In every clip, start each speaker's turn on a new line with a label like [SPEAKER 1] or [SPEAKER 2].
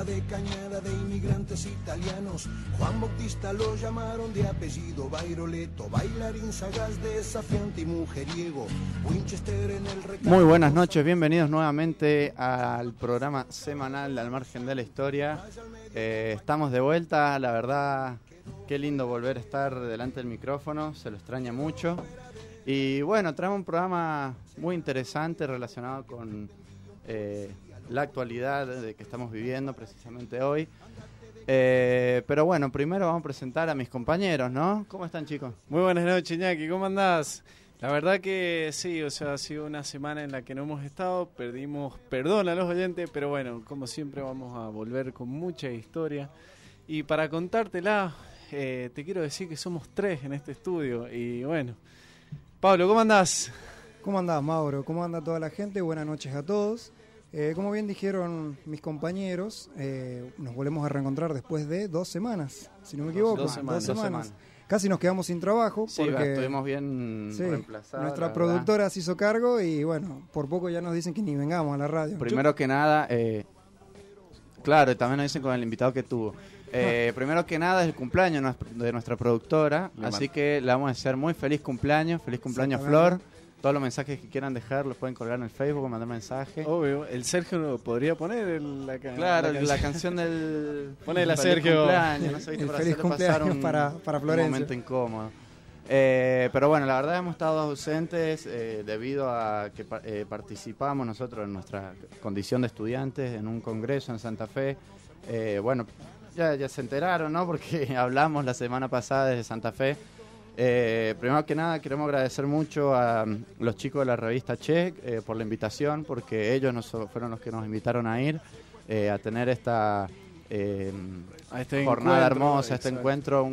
[SPEAKER 1] 1894, cerca de Cañada de inmigrantes italianos. Juan Bautista lo llamaron de apellido Bairoleto, bailarín sagaz, desafiante y mujeriego. Winchester en el
[SPEAKER 2] Muy buenas noches, bienvenidos nuevamente al programa semanal Al Margen de la Historia. Eh, estamos de vuelta, la verdad, qué lindo volver a estar delante del micrófono, se lo extraña mucho. Y bueno, traemos un programa muy interesante relacionado con eh, la actualidad de que estamos viviendo precisamente hoy. Eh, pero bueno, primero vamos a presentar a mis compañeros, ¿no? ¿Cómo están chicos?
[SPEAKER 3] Muy buenas noches, Iñaki, ¿cómo andás? La verdad que sí, o sea, ha sido una semana en la que no hemos estado, perdimos perdón a los oyentes, pero bueno, como siempre vamos a volver con mucha historia. Y para contártela, eh, te quiero decir que somos tres en este estudio y bueno, Pablo, ¿cómo andás?
[SPEAKER 4] ¿Cómo andás, Mauro? ¿Cómo anda toda la gente? Buenas noches a todos. Eh, como bien dijeron mis compañeros, eh, nos volvemos a reencontrar después de dos semanas, si no me equivoco.
[SPEAKER 2] Dos semanas.
[SPEAKER 4] Casi nos quedamos sin trabajo
[SPEAKER 2] sí,
[SPEAKER 4] porque
[SPEAKER 2] estuvimos bien reemplazados.
[SPEAKER 4] Nuestra productora se hizo cargo y bueno, por poco ya nos dicen que ni vengamos a la radio.
[SPEAKER 2] Primero que nada, eh, claro, también nos dicen con el invitado que tuvo. Eh, primero que nada es el cumpleaños de nuestra productora, así que le vamos a desear muy feliz cumpleaños, feliz cumpleaños Flor. Todos los mensajes que quieran dejar los pueden colgar en el Facebook o mandar mensaje.
[SPEAKER 3] Obvio, el Sergio podría poner la,
[SPEAKER 2] claro, la, canción del.
[SPEAKER 3] Ponela Sergio.
[SPEAKER 4] Cumpleaños, no sé, el para feliz cumpleaños un, para, para Florencia.
[SPEAKER 2] Un momento incómodo. Eh, pero bueno, la verdad hemos estado ausentes eh, debido a que eh, participamos nosotros en nuestra condición de estudiantes en un congreso en Santa Fe. bueno, ya, ya se enteraron, ¿no? Porque hablamos la semana pasada desde Santa Fe. Eh, primero que nada, queremos agradecer mucho a los chicos de la revista Check eh, por la invitación, porque ellos nos, fueron los que nos invitaron a ir eh, a tener esta a este jornada hermosa, este encuentro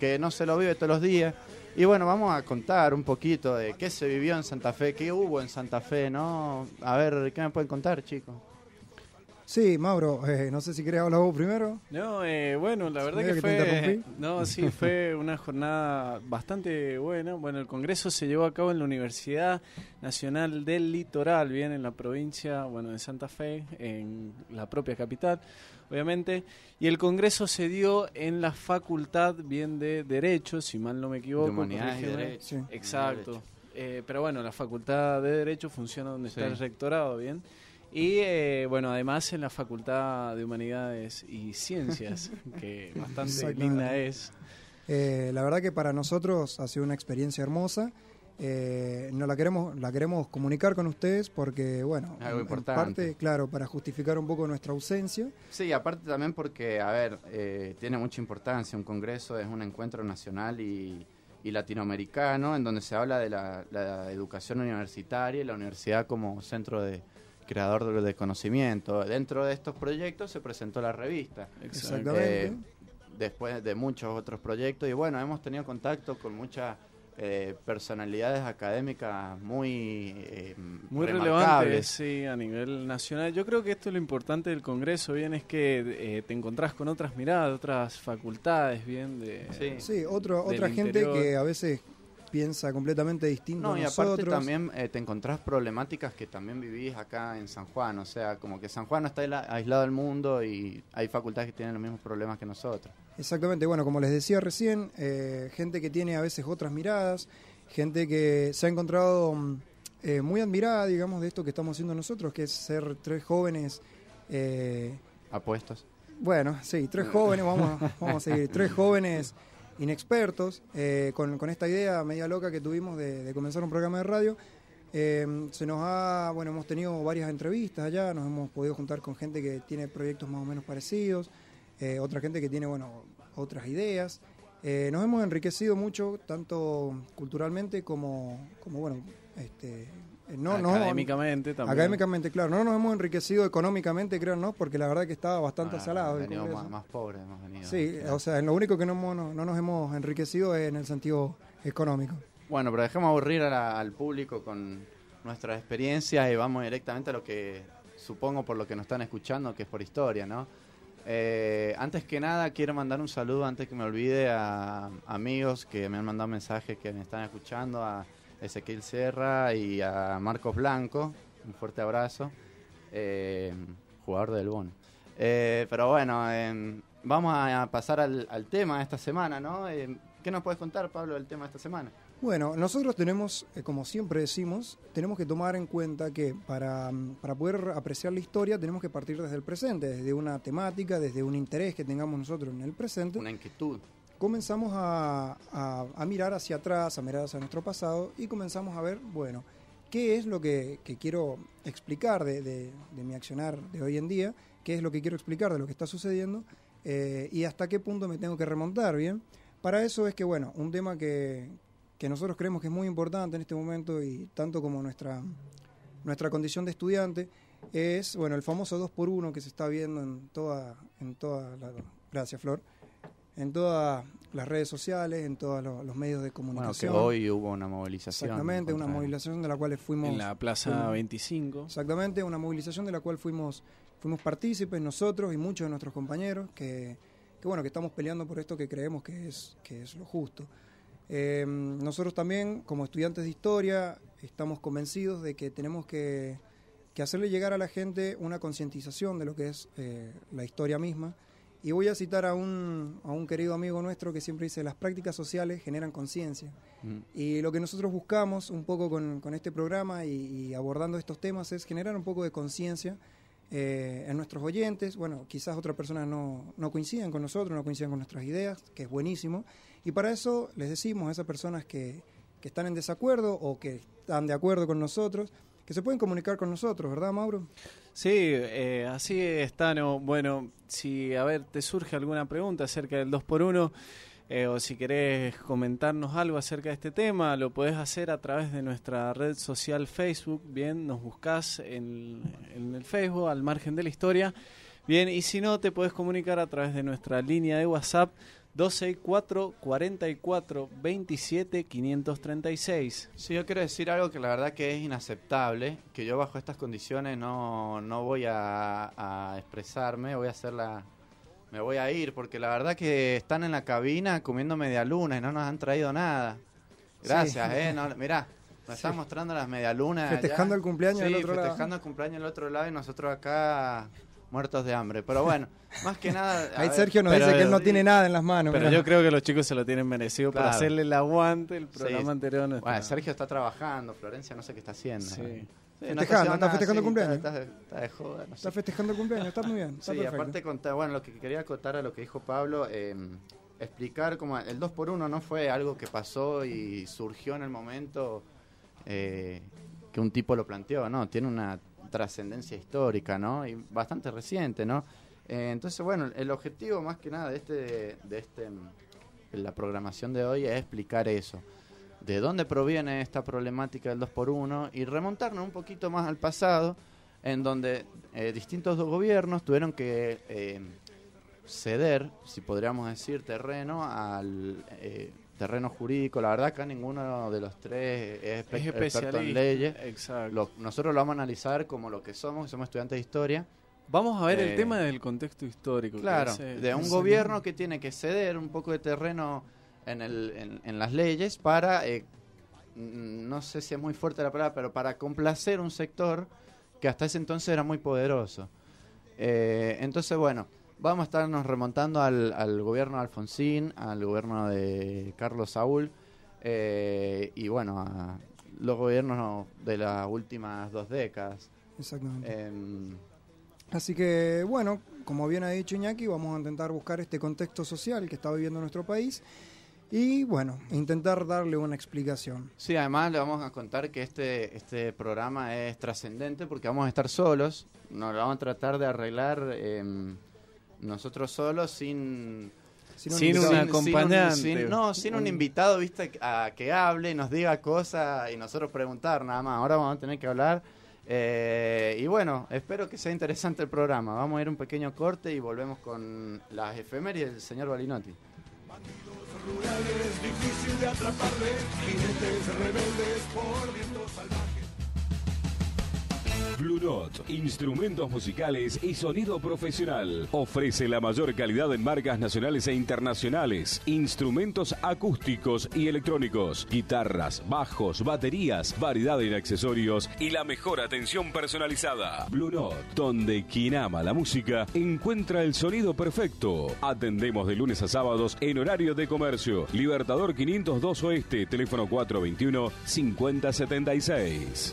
[SPEAKER 2] que no se lo vive todos los días. Y bueno, vamos a contar un poquito de qué se vivió en Santa Fe, qué hubo en Santa Fe, ¿no? A ver, ¿qué me pueden contar, chicos?
[SPEAKER 4] Sí, Mauro, eh, no sé si querés hablar vos primero.
[SPEAKER 3] No, eh, bueno, la verdad que, fue, no, sí, fue una jornada bastante buena. Bueno, el congreso se llevó a cabo en la Universidad Nacional del Litoral, bien en la provincia, bueno, de Santa Fe, en la propia capital, obviamente. Y el congreso se dio en la Facultad, bien de Derecho, si mal no me equivoco. De
[SPEAKER 2] Humanidades y Derecho.
[SPEAKER 3] Exacto. Eh, pero bueno, la Facultad de Derecho funciona donde está el rectorado, bien. Y eh, bueno, además en la Facultad de Humanidades y Ciencias, que bastante linda es.
[SPEAKER 4] Eh, la verdad que para nosotros ha sido una experiencia hermosa. Eh, no la queremos la queremos comunicar con ustedes porque bueno
[SPEAKER 2] algo importante
[SPEAKER 4] claro para justificar un poco nuestra ausencia
[SPEAKER 2] sí aparte también porque a ver eh, tiene mucha importancia un congreso es un encuentro nacional y, latinoamericano en donde se habla de la educación universitaria y la universidad como centro de, creador de, conocimiento. Dentro de estos proyectos se presentó la revista.
[SPEAKER 4] Exactamente. Eh,
[SPEAKER 2] después de muchos otros proyectos y bueno, hemos tenido contacto con muchas eh, personalidades académicas muy
[SPEAKER 3] eh, muy relevantes sí a nivel nacional yo creo que esto es lo importante del congreso bien es que te encontrás con otras miradas otras facultades bien de
[SPEAKER 4] sí, sí otro, otra gente que a veces piensa completamente distinto
[SPEAKER 2] no,
[SPEAKER 4] a
[SPEAKER 2] y aparte también eh, te encontrás problemáticas que también vivís acá en San Juan, o sea, como que San Juan no está aislado del mundo y hay facultades que tienen los mismos problemas que nosotros.
[SPEAKER 4] Exactamente, bueno, como les decía recién, eh, gente que tiene a veces otras miradas, gente que se ha encontrado mm, eh, muy admirada, digamos, de esto que estamos haciendo nosotros, que es ser tres jóvenes...
[SPEAKER 2] Apuestos.
[SPEAKER 4] Bueno, sí, tres jóvenes, vamos, vamos a seguir, tres jóvenes inexpertos, eh, con, con, esta idea media loca que tuvimos de, comenzar un programa de radio. Eh, se nos ha, bueno, hemos tenido varias entrevistas allá, nos hemos podido juntar con gente que tiene proyectos más o menos parecidos, eh, otra gente que tiene, bueno, otras ideas. nos hemos enriquecido mucho, tanto culturalmente como, como bueno, este,
[SPEAKER 3] no, académicamente también.
[SPEAKER 4] Académicamente, claro. No nos hemos enriquecido económicamente, creo, ¿no? Porque la verdad que estaba bastante salado.
[SPEAKER 2] Más, más pobres hemos venido.
[SPEAKER 4] Sí, o sea, en lo único que no, no, nos hemos enriquecido es en el sentido económico.
[SPEAKER 2] Bueno, pero dejemos aburrir al público con nuestras experiencias y vamos directamente a lo que supongo por lo que nos están escuchando, que es por historia, ¿no? Eh, antes que nada, quiero mandar un saludo, antes que me olvide, a amigos que me han mandado mensajes que me están escuchando, a Ezequiel Serra y a Marcos Blanco. Un fuerte abrazo. Eh, jugador del Bono. Eh, pero bueno, em, vamos a pasar al, tema de esta semana, ¿no? Em, ¿Qué nos puedes contar, Pablo, del tema de esta semana?
[SPEAKER 4] Bueno, nosotros tenemos, eh, como siempre decimos, tenemos que tomar en cuenta que para, para, poder apreciar la historia tenemos que partir desde el presente, desde una temática, desde un interés que tengamos nosotros en el presente.
[SPEAKER 2] Una inquietud.
[SPEAKER 4] Comenzamos a, mirar hacia atrás, a mirar hacia nuestro pasado y comenzamos a ver, bueno, qué es lo que, quiero explicar de, mi accionar de hoy en día, qué es lo que quiero explicar de lo que está sucediendo eh, y hasta qué punto me tengo que remontar, ¿bien? Para eso es que, bueno, un tema que, que nosotros creemos que es muy importante en este momento y tanto como nuestra, nuestra condición de estudiante, es bueno el famoso 2 por 1 que se está viendo en toda, en toda la, gracias Flor, en todas las redes sociales, en todos los, medios de comunicación.
[SPEAKER 2] Bueno, que hoy hubo una movilización.
[SPEAKER 4] Exactamente, una movilización de la cual fuimos...
[SPEAKER 3] En la Plaza 25.
[SPEAKER 4] Exactamente, una movilización de la cual fuimos, fuimos partícipes nosotros y muchos de nuestros compañeros que, que, bueno, que estamos peleando por esto que creemos que es, que es lo justo. Eh, nosotros también, como estudiantes de historia, estamos convencidos de que tenemos que, hacerle llegar a la gente una concientización de lo que es eh, la historia misma. Y voy a citar a un, a un querido amigo nuestro que siempre dice, las prácticas sociales generan conciencia. Mm. Y lo que nosotros buscamos un poco con, este programa y, abordando estos temas es generar un poco de conciencia eh, en nuestros oyentes. Bueno, quizás otras personas no, no coincidan con nosotros, no coincidan con nuestras ideas, que es buenísimo. Y para eso les decimos a esas personas que, que están en desacuerdo o que están de acuerdo con nosotros, que se pueden comunicar con nosotros, ¿verdad, Mauro?
[SPEAKER 3] Sí, eh, así es, Tano. Bueno, si, a ver, te surge alguna pregunta acerca del 2x1 eh, o si querés comentarnos algo acerca de este tema, lo podés hacer a través de nuestra red social Facebook. Bien, nos buscás en, en el Facebook, al margen de la historia. Bien, y si no, te podés comunicar a través de nuestra línea de WhatsApp 264 44 27 536.
[SPEAKER 2] Sí, yo quiero decir algo que la verdad que es inaceptable, que yo bajo estas condiciones no, no voy a, expresarme, voy a hacer la... Me voy a ir porque la verdad que están en la cabina comiendo medialunas y no nos han traído nada. Gracias, eh. No, mirá, nos están mostrando las medialunas.
[SPEAKER 4] Festejando el cumpleaños del otro
[SPEAKER 2] lado. festejando el cumpleaños del otro lado y nosotros acá muertos de hambre. Pero bueno, más que nada.
[SPEAKER 4] Ahí Sergio nos dice que él no tiene nada en las manos.
[SPEAKER 3] Pero yo creo que los chicos se lo tienen merecido para hacerle el aguante el programa anterior.
[SPEAKER 2] bueno, Sergio está trabajando, Florencia no sé qué está haciendo.
[SPEAKER 4] Sí. festejando, está, festejando el cumpleaños. Está, de joda, Está festejando el cumpleaños, está muy bien.
[SPEAKER 2] sí, aparte contar, bueno, lo que quería acotar a lo que dijo Pablo, eh, explicar cómo el 2 por 1 no fue algo que pasó y surgió en el momento eh, que un tipo lo planteó, no, tiene una trascendencia histórica, ¿no? Y bastante reciente, ¿no? Eh, entonces, bueno, el objetivo más que nada de este, de este, la programación de hoy es explicar eso. De dónde proviene esta problemática del 2x1 y remontarnos un poquito más al pasado, en donde eh, distintos gobiernos tuvieron que eh, ceder, si podríamos decir, terreno al terreno jurídico. La verdad acá ninguno de los tres es, experto en leyes. Exacto. nosotros lo vamos a analizar como lo que somos, somos estudiantes de historia.
[SPEAKER 3] Vamos a ver el eh, tema del contexto histórico.
[SPEAKER 2] Claro, de un gobierno que tiene que ceder un poco de terreno en, el, en, las leyes para, eh, no sé si es muy fuerte la palabra, pero para complacer un sector que hasta ese entonces era muy poderoso. Eh, entonces, bueno, vamos a estarnos remontando al, al gobierno de Alfonsín, al gobierno de Carlos Saúl eh, y bueno, a los gobiernos de las últimas dos décadas.
[SPEAKER 4] Exactamente. Em, Así que bueno, como bien ha dicho Iñaki, vamos a intentar buscar este contexto social que está viviendo nuestro país y bueno, intentar darle una explicación.
[SPEAKER 2] Sí, además le vamos a contar que este, este programa es trascendente porque vamos a estar solos, nos lo vamos a tratar de arreglar. Eh, nosotros solos sin
[SPEAKER 3] sin, un, acompañante.
[SPEAKER 2] no, sin un invitado, viste, a que hable nos diga cosas y nosotros preguntar nada más. Ahora vamos a tener que hablar. Eh, y bueno, espero que sea interesante el programa. Vamos a ir un pequeño corte y volvemos con las efemérides del señor Balinotti. difícil de rebeldes por
[SPEAKER 5] Blue Note, instrumentos musicales y sonido profesional. Ofrece la mayor calidad en marcas nacionales e internacionales, instrumentos acústicos y electrónicos, guitarras, bajos, baterías, variedad en accesorios y la mejor atención personalizada. Blue Note, donde quien ama la música encuentra el sonido perfecto. Atendemos de lunes a sábados en horario de comercio. Libertador 502 Oeste, teléfono 421 5076.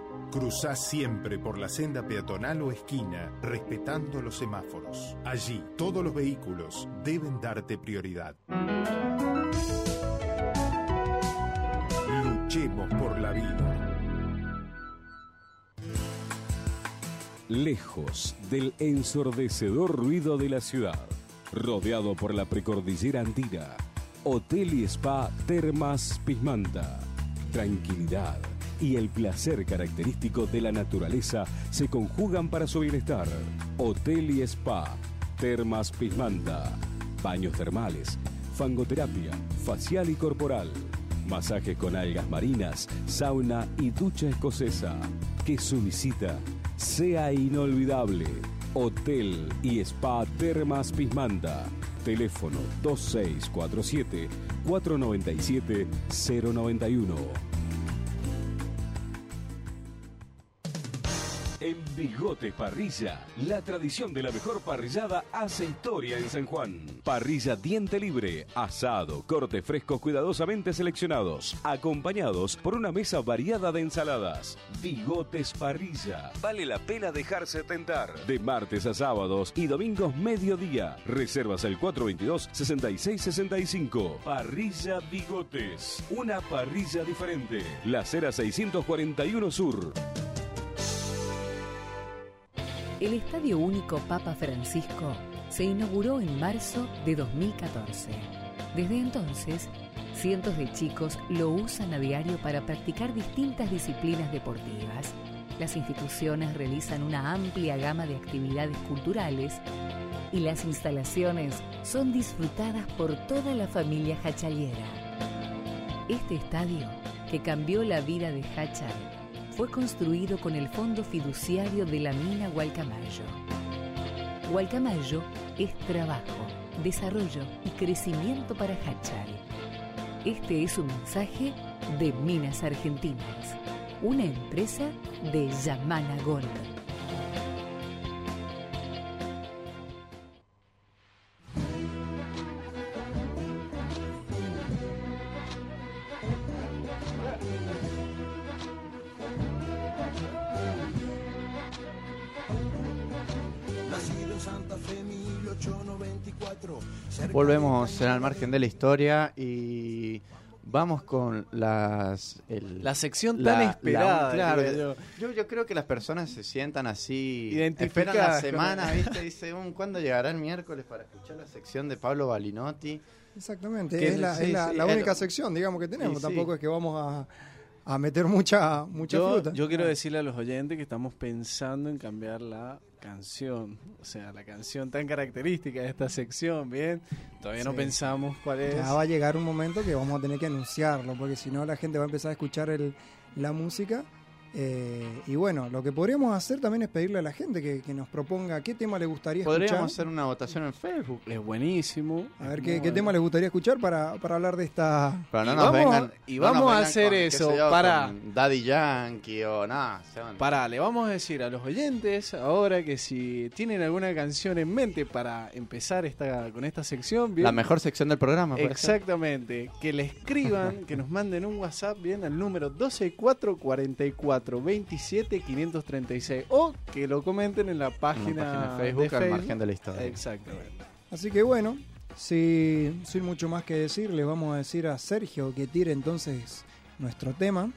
[SPEAKER 6] Cruzá siempre por la senda peatonal o esquina, respetando los semáforos. Allí, todos los vehículos deben darte prioridad. Luchemos por la vida.
[SPEAKER 5] Lejos del ensordecedor ruido de la ciudad, rodeado por la precordillera andina, Hotel y Spa Termas Pismanta. Tranquilidad y el placer característico de la naturaleza se conjugan para su bienestar. Hotel y Spa Termas Pismanta. Baños termales, fangoterapia, facial y corporal, masajes con algas marinas, sauna y ducha escocesa. Que su visita sea inolvidable. Hotel y Spa Termas Pismanta. Teléfono 2647 497 091. Bigotes Parrilla, la tradición de la mejor parrillada hace historia en San Juan. Parrilla diente libre, asado, cortes frescos cuidadosamente seleccionados, acompañados por una mesa variada de ensaladas. Bigotes Parrilla, vale la pena dejarse tentar. De martes a sábados y domingos mediodía. Reservas el 422-6665. Parrilla Bigotes, una parrilla diferente. La acera 641 Sur.
[SPEAKER 7] El Estadio Único Papa Francisco se inauguró en marzo de 2014. Desde entonces, cientos de chicos lo usan a diario para practicar distintas disciplinas deportivas. Las instituciones realizan una amplia gama de actividades culturales y las instalaciones son disfrutadas por toda la familia hachaliera. Este estadio, que cambió la vida de Hachal, fue construido con el fondo fiduciario de la mina Gualcamayo. Gualcamayo es trabajo, desarrollo y crecimiento para Hachal. Este es un mensaje de Minas Argentinas, una empresa de Yamana.
[SPEAKER 2] Volvemos en al margen de la historia y vamos con las el-
[SPEAKER 3] La sección tan esperada,
[SPEAKER 2] claro, yo. yo creo que las personas se sientan así,
[SPEAKER 3] Identificadas
[SPEAKER 2] esperan la semana, ¿viste? Dice, "Um, ¿cuándo llegará el miércoles para escuchar la sección de Pablo Balinotti?
[SPEAKER 4] Exactamente,
[SPEAKER 2] Que
[SPEAKER 4] es la,
[SPEAKER 2] sí,
[SPEAKER 4] es la-
[SPEAKER 2] sí,
[SPEAKER 4] la
[SPEAKER 2] el-
[SPEAKER 4] única sección, digamos, que tenemos.
[SPEAKER 2] Sí.
[SPEAKER 4] Tampoco es que vamos a, a meter mucha, mucha
[SPEAKER 3] yo,
[SPEAKER 4] fruta.
[SPEAKER 3] yo quiero decirle a los oyentes que estamos pensando en cambiar la canción, o sea, la canción tan característica de esta sección, ¿bien? Todavía no pensamos cuál es.
[SPEAKER 4] Ya va a llegar un momento que vamos a tener que anunciarlo, porque si no la gente va a empezar a escuchar el, la música. Eh, y bueno, lo que podríamos hacer también es pedirle a la gente que, que nos proponga qué tema le gustaría
[SPEAKER 2] Podríamos
[SPEAKER 4] escuchar.
[SPEAKER 2] hacer una votación en Facebook.
[SPEAKER 3] Es buenísimo.
[SPEAKER 4] A ver qué, tema les gustaría escuchar para, para hablar de esta...
[SPEAKER 2] Pero no
[SPEAKER 3] Y
[SPEAKER 2] nos
[SPEAKER 3] vamos-
[SPEAKER 2] vengan,
[SPEAKER 3] y
[SPEAKER 2] no
[SPEAKER 3] vamos a hacer
[SPEAKER 2] con,
[SPEAKER 3] eso
[SPEAKER 2] yo,
[SPEAKER 3] para-
[SPEAKER 2] Daddy Yankee o nada.
[SPEAKER 3] Pará, le vamos a decir a los oyentes ahora que si tienen alguna canción en mente para empezar esta con esta sección, bien.
[SPEAKER 2] La mejor sección del programa.
[SPEAKER 3] Exactamente, que le escriban, que nos manden un WhatsApp bien al número 124 44 27 536 o que lo comenten en la
[SPEAKER 2] En la
[SPEAKER 3] página,
[SPEAKER 2] página de Facebook, al margen de la historia.
[SPEAKER 3] Exactamente.
[SPEAKER 4] Así que bueno, si, sin mucho más que decir, les vamos a decir a Sergio que tire entonces nuestro tema.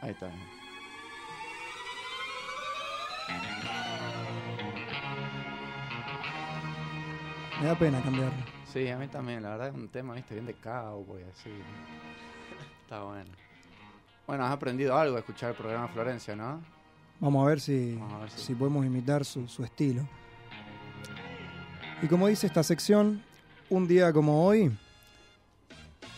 [SPEAKER 2] Ahí está.
[SPEAKER 4] Me da pena cambiarlo.
[SPEAKER 2] Sí, a mí también, la verdad es un tema, viste, bien de cowboy, así. Está bueno. Bueno, has aprendido algo de escuchar el programa Florencia, ¿no?
[SPEAKER 4] Vamos a ver si, si... podemos imitar su, su estilo. Y como dice esta sección, un día como hoy,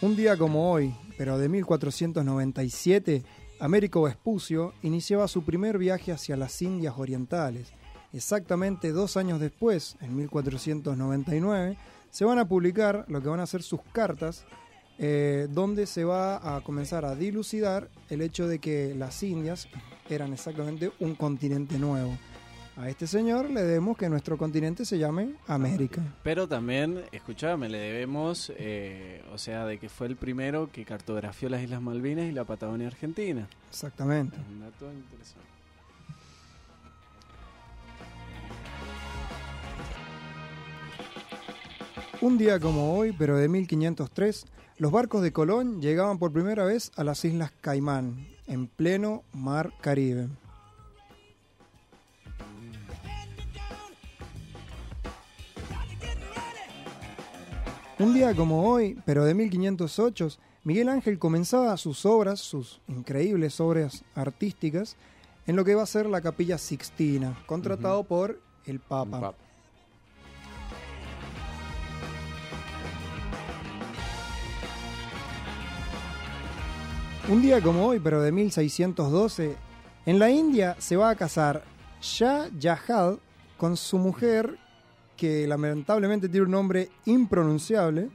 [SPEAKER 4] un día como hoy, pero de 1497, Américo Vespucio iniciaba su primer viaje hacia las Indias Orientales. Exactamente dos años después, en 1499, se van a publicar lo que van a ser sus cartas, eh, donde se va a comenzar a dilucidar el hecho de que las Indias eran exactamente un continente nuevo. A este señor le debemos que nuestro continente se llame América.
[SPEAKER 3] Pero también, escuchame, le debemos, eh, o sea, de que fue el primero que cartografió las Islas Malvinas y la Patagonia Argentina.
[SPEAKER 4] Exactamente.
[SPEAKER 3] un dato interesante.
[SPEAKER 4] Un día como hoy, pero de 1503, los barcos de Colón llegaban por primera vez a las Islas Caimán, en pleno mar Caribe. Un día como hoy, pero de 1508, Miguel Ángel comenzaba sus obras, sus increíbles obras artísticas, en lo que va a ser la Capilla Sixtina, contratado por el Papa. Un día como hoy, pero de 1612, en la India se va a casar Shah Jahan con su mujer, que lamentablemente tiene un nombre impronunciable.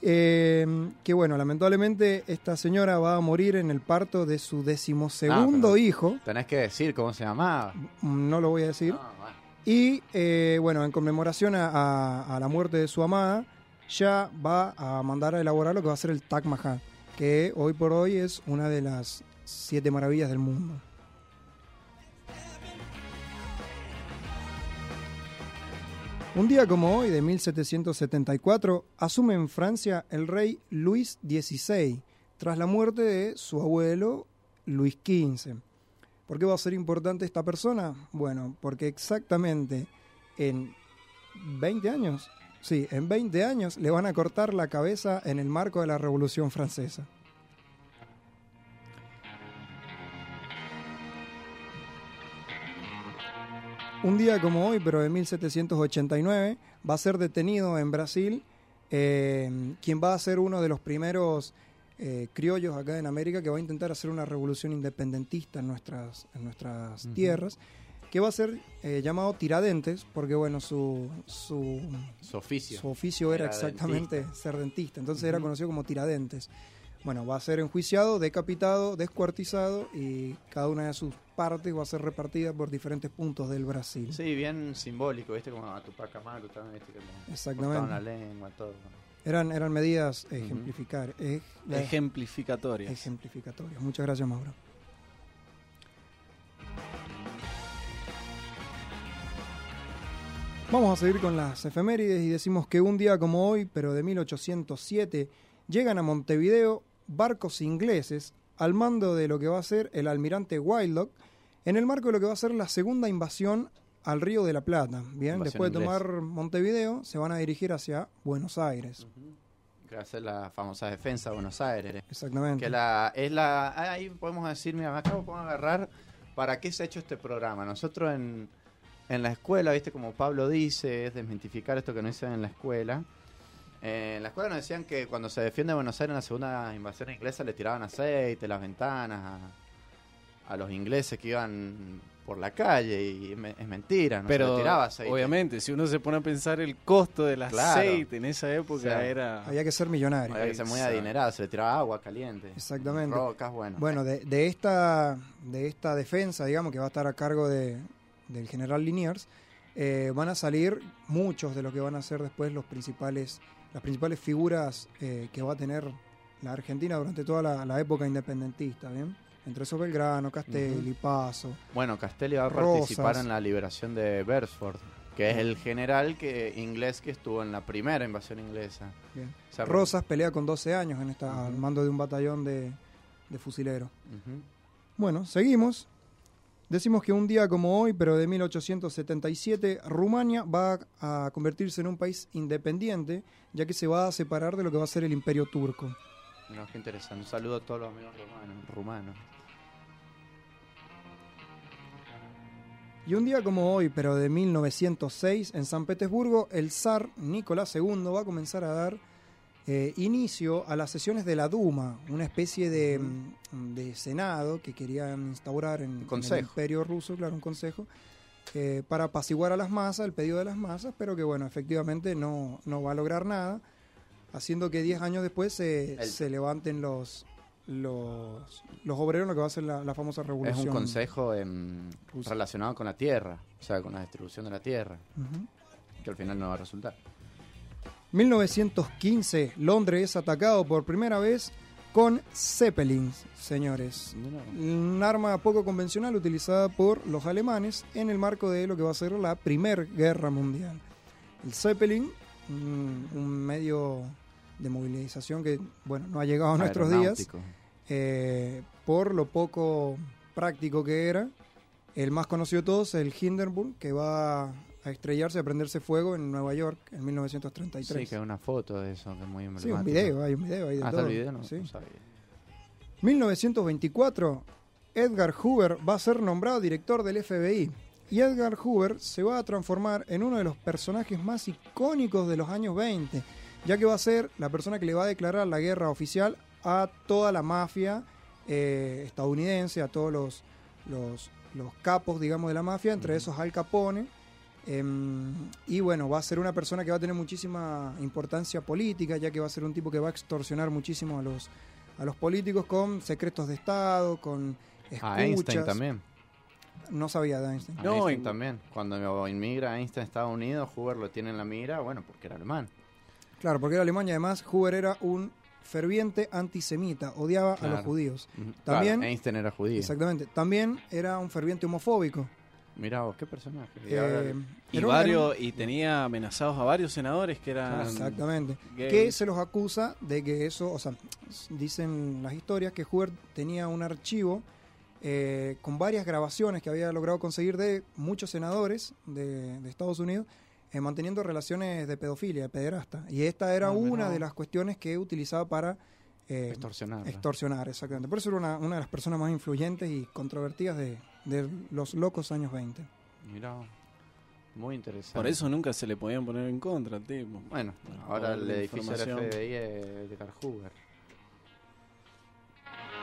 [SPEAKER 4] Eh, que bueno, lamentablemente esta señora va a morir en el parto de su decimosegundo
[SPEAKER 2] Ah,
[SPEAKER 4] hijo.
[SPEAKER 2] Tenés que decir cómo se llamaba.
[SPEAKER 4] No lo voy a decir.
[SPEAKER 2] Ah,
[SPEAKER 4] Y eh, bueno, en conmemoración a, a- a la muerte de su amada, ya va a mandar a elaborar lo que va a ser el Taj Mahal, que hoy por hoy es una de las siete maravillas del mundo. Un día como hoy, de 1774, asume en Francia el rey Luis XVI, tras la muerte de su abuelo Luis XV. ¿Por qué va a ser importante esta persona? Bueno, porque exactamente en 20 años, sí, en 20 años le van a cortar la cabeza en el marco de la Revolución Francesa. Un día como hoy, pero de 1789, va a ser detenido en Brasil eh, quien va a ser uno de los primeros eh, criollos acá en América que va a intentar hacer una revolución independentista en nuestras, en nuestras tierras, que va a ser eh, llamado Tiradentes, porque bueno, su, su,
[SPEAKER 2] Su oficio.
[SPEAKER 4] su oficio era,
[SPEAKER 2] Era
[SPEAKER 4] exactamente
[SPEAKER 2] dentista.
[SPEAKER 4] ser dentista, entonces era conocido como Tiradentes. Bueno, va a ser enjuiciado, decapitado, descuartizado y cada una de sus partes va a ser repartida por diferentes puntos del Brasil.
[SPEAKER 2] Sí, bien simbólico, ¿viste? Como a Tupac Amaru también, ¿viste? Que le
[SPEAKER 4] Exactamente.
[SPEAKER 2] la lengua, todo.
[SPEAKER 4] Eran, eran medidas ejemplificar,
[SPEAKER 3] Ejemplificatorias.
[SPEAKER 4] ejemplificatorias. Muchas gracias, Mauro. Vamos a seguir con las efemérides y decimos que un día como hoy, pero de 1807, llegan a Montevideo barcos ingleses al mando de lo que va a ser el almirante Wildlock en el marco de lo que va a ser la segunda invasión al Río de la Plata. Bien,
[SPEAKER 2] Invasión
[SPEAKER 4] después de tomar Montevideo, se van a dirigir hacia Buenos Aires.
[SPEAKER 2] Que va a ser la famosa defensa de Buenos Aires.
[SPEAKER 4] Exactamente.
[SPEAKER 2] Que la, es la. Ahí podemos decir, mira, me acabo de agarrar para qué se ha hecho este programa. Nosotros en, en la escuela, viste, como Pablo dice, es desmitificar esto que no dicen en la escuela. Eh, en la escuela nos decían que cuando se defiende Buenos Aires en la segunda invasión inglesa le tiraban aceite, las ventanas a, a los ingleses que iban por la calle y es, me- es mentira, no se
[SPEAKER 3] Pero
[SPEAKER 2] le tiraba aceite.
[SPEAKER 3] obviamente, si uno se pone a pensar el costo del
[SPEAKER 2] Claro.
[SPEAKER 3] aceite en esa época
[SPEAKER 2] O sea,
[SPEAKER 3] era...
[SPEAKER 4] Había que ser millonario.
[SPEAKER 2] Había que ser muy adinerado, se le tiraba agua caliente.
[SPEAKER 4] Exactamente.
[SPEAKER 2] Rocas, bueno.
[SPEAKER 4] Bueno, de, de esta, de esta defensa, digamos, que va a estar a cargo de, del general Liniers, eh, van a salir muchos de lo que van a ser después los principales, las principales figuras eh, que va a tener la Argentina durante toda la, la época independentista, ¿bien? Entre esos Belgrano, Castelli, Paso.
[SPEAKER 2] Bueno, Castelli va a
[SPEAKER 4] Rosas.
[SPEAKER 2] participar en la liberación de Beresford, que es el general que inglés que estuvo en la primera invasión inglesa.
[SPEAKER 4] Rosas pelea con 12 años en esta, al mando de un batallón de, de fusileros. Bueno, seguimos. Decimos que un día como hoy, pero de 1877, Rumania va a convertirse en un país independiente, ya que se va a separar de lo que va a ser el imperio turco.
[SPEAKER 2] No, qué interesante. Un saludo a todos los amigos rumanos.
[SPEAKER 4] Y un día como hoy, pero de 1906, en San Petersburgo, el zar Nicolás II va a comenzar a dar eh, inicio a las sesiones de la Duma, una especie de, mm, Senado que querían instaurar en, el Imperio Ruso, claro, un consejo, eh, para apaciguar a las masas, el pedido de las masas, pero que bueno, efectivamente no, no va a lograr nada, haciendo que 10 años después se, se levanten los, los, los obreros lo que va a ser la, famosa revolución.
[SPEAKER 2] Es un consejo relacionado con la tierra, o sea, con la distribución de la tierra, que al final no va a resultar.
[SPEAKER 4] 1915, Londres es atacado por primera vez con Zeppelins, señores. Un arma poco convencional utilizada por los alemanes en el marco de lo que va a ser la Primera Guerra Mundial. El Zeppelin, un, medio de movilización que, bueno, no ha llegado a nuestros días, eh, por lo poco práctico que era. El más conocido de todos, el Hindenburg, que va a estrellarse, a prenderse fuego en Nueva York en 1933. Sí,
[SPEAKER 2] que hay una foto de eso, que es muy
[SPEAKER 4] emblemático. Sí, un video, hay un video ahí de todo. el video no, sí. 1924, Edgar Hoover va a ser nombrado director del FBI. Y Edgar Hoover se va a transformar en uno de los personajes más icónicos de los años 20, ya que va a ser la persona que le va a declarar la guerra oficial a toda la mafia eh, estadounidense, a todos los, los, los, capos, digamos, de la mafia, entre esos Al Capone, Em, y bueno, va a ser una persona que va a tener muchísima importancia política, ya que va a ser un tipo que va a extorsionar muchísimo a los, a los políticos con secretos de Estado, con escuchas. A
[SPEAKER 2] Einstein también.
[SPEAKER 4] No sabía de Einstein.
[SPEAKER 2] no, Einstein también. Cuando inmigra Einstein a Estados Unidos, Hoover lo tiene en la mira, bueno, porque era alemán.
[SPEAKER 4] Claro, porque era alemán y además Hoover era un ferviente antisemita, odiaba a los judíos. También
[SPEAKER 2] Einstein era judío.
[SPEAKER 4] Exactamente. También era un ferviente homofóbico.
[SPEAKER 2] Mira vos, qué personaje.
[SPEAKER 3] Eh, y, varios, y tenía amenazados a varios senadores que eran.
[SPEAKER 4] Exactamente. Que se los acusa de que eso, o sea, dicen las historias que Hoover tenía un archivo eh, con varias grabaciones que había logrado conseguir de muchos senadores de, Estados Unidos eh, manteniendo relaciones de pedofilia, de pederasta. Y esta era una de las cuestiones que utilizaba para.
[SPEAKER 2] Extorsionar.
[SPEAKER 4] Extorsionar, exactamente. Por eso era una, una de las personas más influyentes y controvertidas de, de los locos años 20.
[SPEAKER 2] Mira, muy interesante.
[SPEAKER 3] Por eso nunca se le podían poner en contra, tipo.
[SPEAKER 2] Bueno, ahora el edificio del FBI es de Hoover.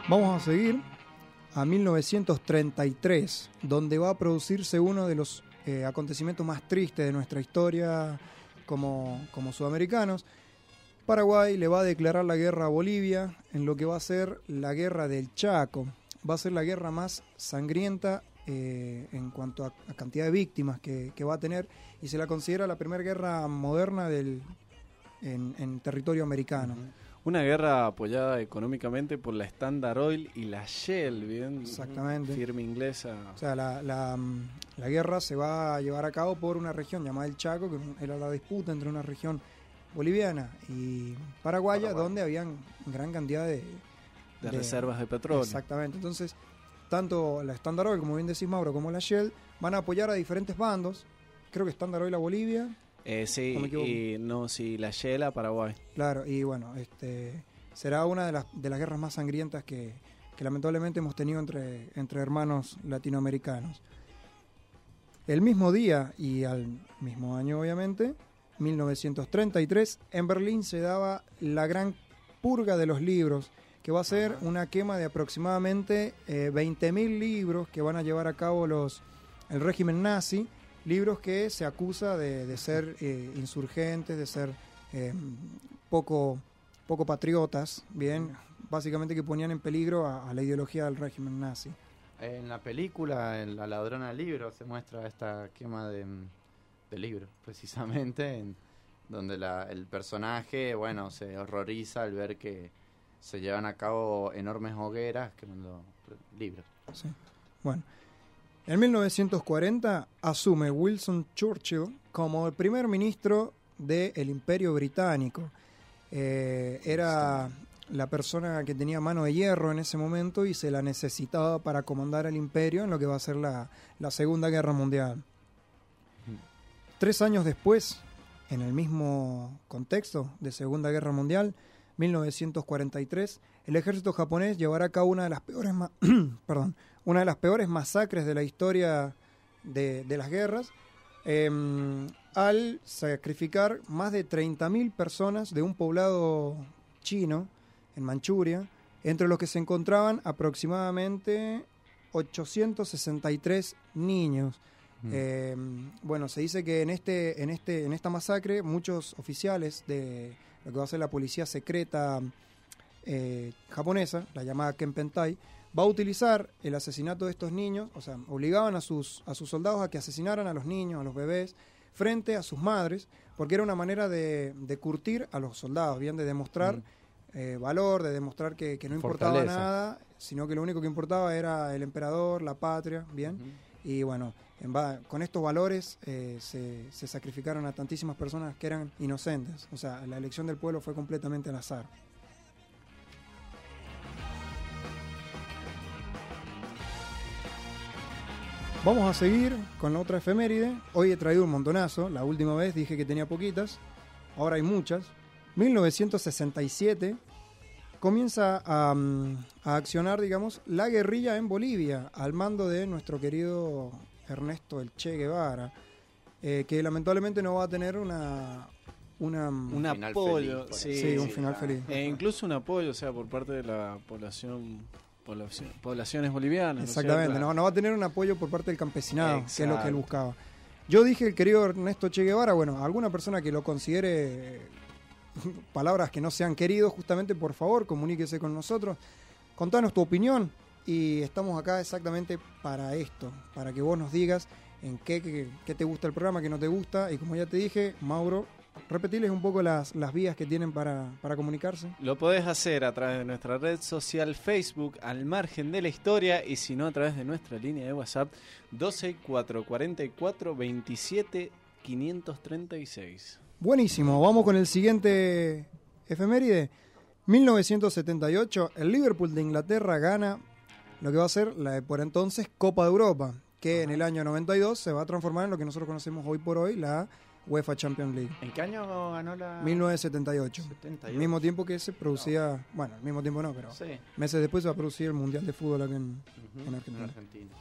[SPEAKER 4] Vamos a seguir a 1933, donde va a producirse uno de los eh, acontecimientos más tristes de nuestra historia como, como sudamericanos. Paraguay le va a declarar la guerra a Bolivia en lo que va a ser la guerra del Chaco va a ser la guerra más sangrienta eh, en cuanto a, cantidad de víctimas que, va a tener y se la considera la primera guerra moderna del, en, territorio americano.
[SPEAKER 3] Una guerra apoyada económicamente por la Standard Oil y la Shell, bien.
[SPEAKER 4] Exactamente.
[SPEAKER 3] Firma inglesa.
[SPEAKER 4] O sea, la, la, la, guerra se va a llevar a cabo por una región llamada el Chaco, que era la disputa entre una región boliviana y paraguaya, donde habían gran cantidad de,
[SPEAKER 3] de, reservas de petróleo.
[SPEAKER 4] Exactamente. Entonces, tanto la Standard Oil, como bien decís Mauro, como la Shell, van a apoyar a diferentes bandos. Creo que Standard Oil a Bolivia.
[SPEAKER 3] Eh, sí, y no, sí, la Shell a Paraguay.
[SPEAKER 4] Claro, y bueno, este será una de las, de las guerras más sangrientas que, que lamentablemente hemos tenido entre, entre hermanos latinoamericanos. El mismo día y al mismo año, obviamente, 1933, en Berlín se daba la gran purga de los libros que va a ser una quema de aproximadamente eh, 20.000 libros que van a llevar a cabo los el régimen nazi, libros que se acusa de, ser eh, insurgentes, de ser eh, poco, poco patriotas, bien, básicamente que ponían en peligro a, la ideología del régimen nazi.
[SPEAKER 2] En la película, en La ladrona del libro, se muestra esta quema de, de libros, precisamente, en, donde la, el personaje, bueno, se horroriza al ver que se llevan a cabo enormes hogueras quemando libros.
[SPEAKER 4] Sí. Bueno. En 1940 asume Wilson Churchill como el primer ministro del Imperio Británico. Eh, era la persona que tenía mano de hierro en ese momento y se la necesitaba para comandar el imperio en lo que va a ser la, la Segunda Guerra Mundial. Tres años después, en el mismo contexto de Segunda Guerra Mundial, 1943, el ejército japonés llevará a cabo una de las peores, perdón, una de las peores masacres de la historia de, las guerras, em, al sacrificar más de 30.000 personas de un poblado chino en Manchuria, entre los que se encontraban aproximadamente 863 niños. Eh, bueno, se dice que en este, en este, en esta masacre, muchos oficiales de lo que va a ser la policía secreta eh, japonesa, la llamada Kenpentai, va a utilizar el asesinato de estos niños, o sea, obligaban a sus, a sus soldados a que asesinaran a los niños, a los bebés, frente a sus madres, porque era una manera de, curtir a los soldados, bien, de demostrar eh, valor, de demostrar que, no importaba nada, sino que lo único que importaba era el emperador, la patria, bien. Y bueno, con estos valores eh, se, se, sacrificaron a tantísimas personas que eran inocentes. O sea, la elección del pueblo fue completamente al azar. Vamos a seguir con la otra efeméride. Hoy he traído un montonazo. La última vez dije que tenía poquitas. Ahora hay muchas. 1967 comienza mm, a, accionar, digamos, la guerrilla en Bolivia al mando de nuestro querido Ernesto El Che Guevara, eh, que lamentablemente no va a tener una... Una,
[SPEAKER 3] un apoyo,
[SPEAKER 4] sí, un final feliz.
[SPEAKER 3] E incluso un apoyo, o sea, por parte de la población poblaciones bolivianas.
[SPEAKER 4] Exactamente, ¿no, no, va a tener un apoyo por parte del campesinado, que es lo que él buscaba. Yo dije el querido Ernesto Che Guevara, bueno, alguna persona que lo considere palabras que no sean queridos, justamente por favor comuníquese con nosotros, contanos tu opinión y estamos acá exactamente para esto, para que vos nos digas en qué, qué, te gusta el programa, qué no te gusta y como ya te dije, Mauro, repetirles un poco las, las vías que tienen para, para, comunicarse.
[SPEAKER 3] Lo podés hacer a través de nuestra red social Facebook, al margen de la historia, y si no, a través de nuestra línea de WhatsApp 12444 27 536.
[SPEAKER 4] Buenísimo, vamos con el siguiente efeméride. 1978, el Liverpool de Inglaterra gana lo que va a ser la de por entonces Copa de Europa, que en el año 92 se va a transformar en lo que nosotros conocemos hoy por hoy, la UEFA Champions League.
[SPEAKER 2] ¿En qué año ganó la...?
[SPEAKER 4] 1978. Al mismo tiempo que se producía, bueno, al mismo tiempo no, pero meses después se va a producir el Mundial de Fútbol aquí en, Argentina.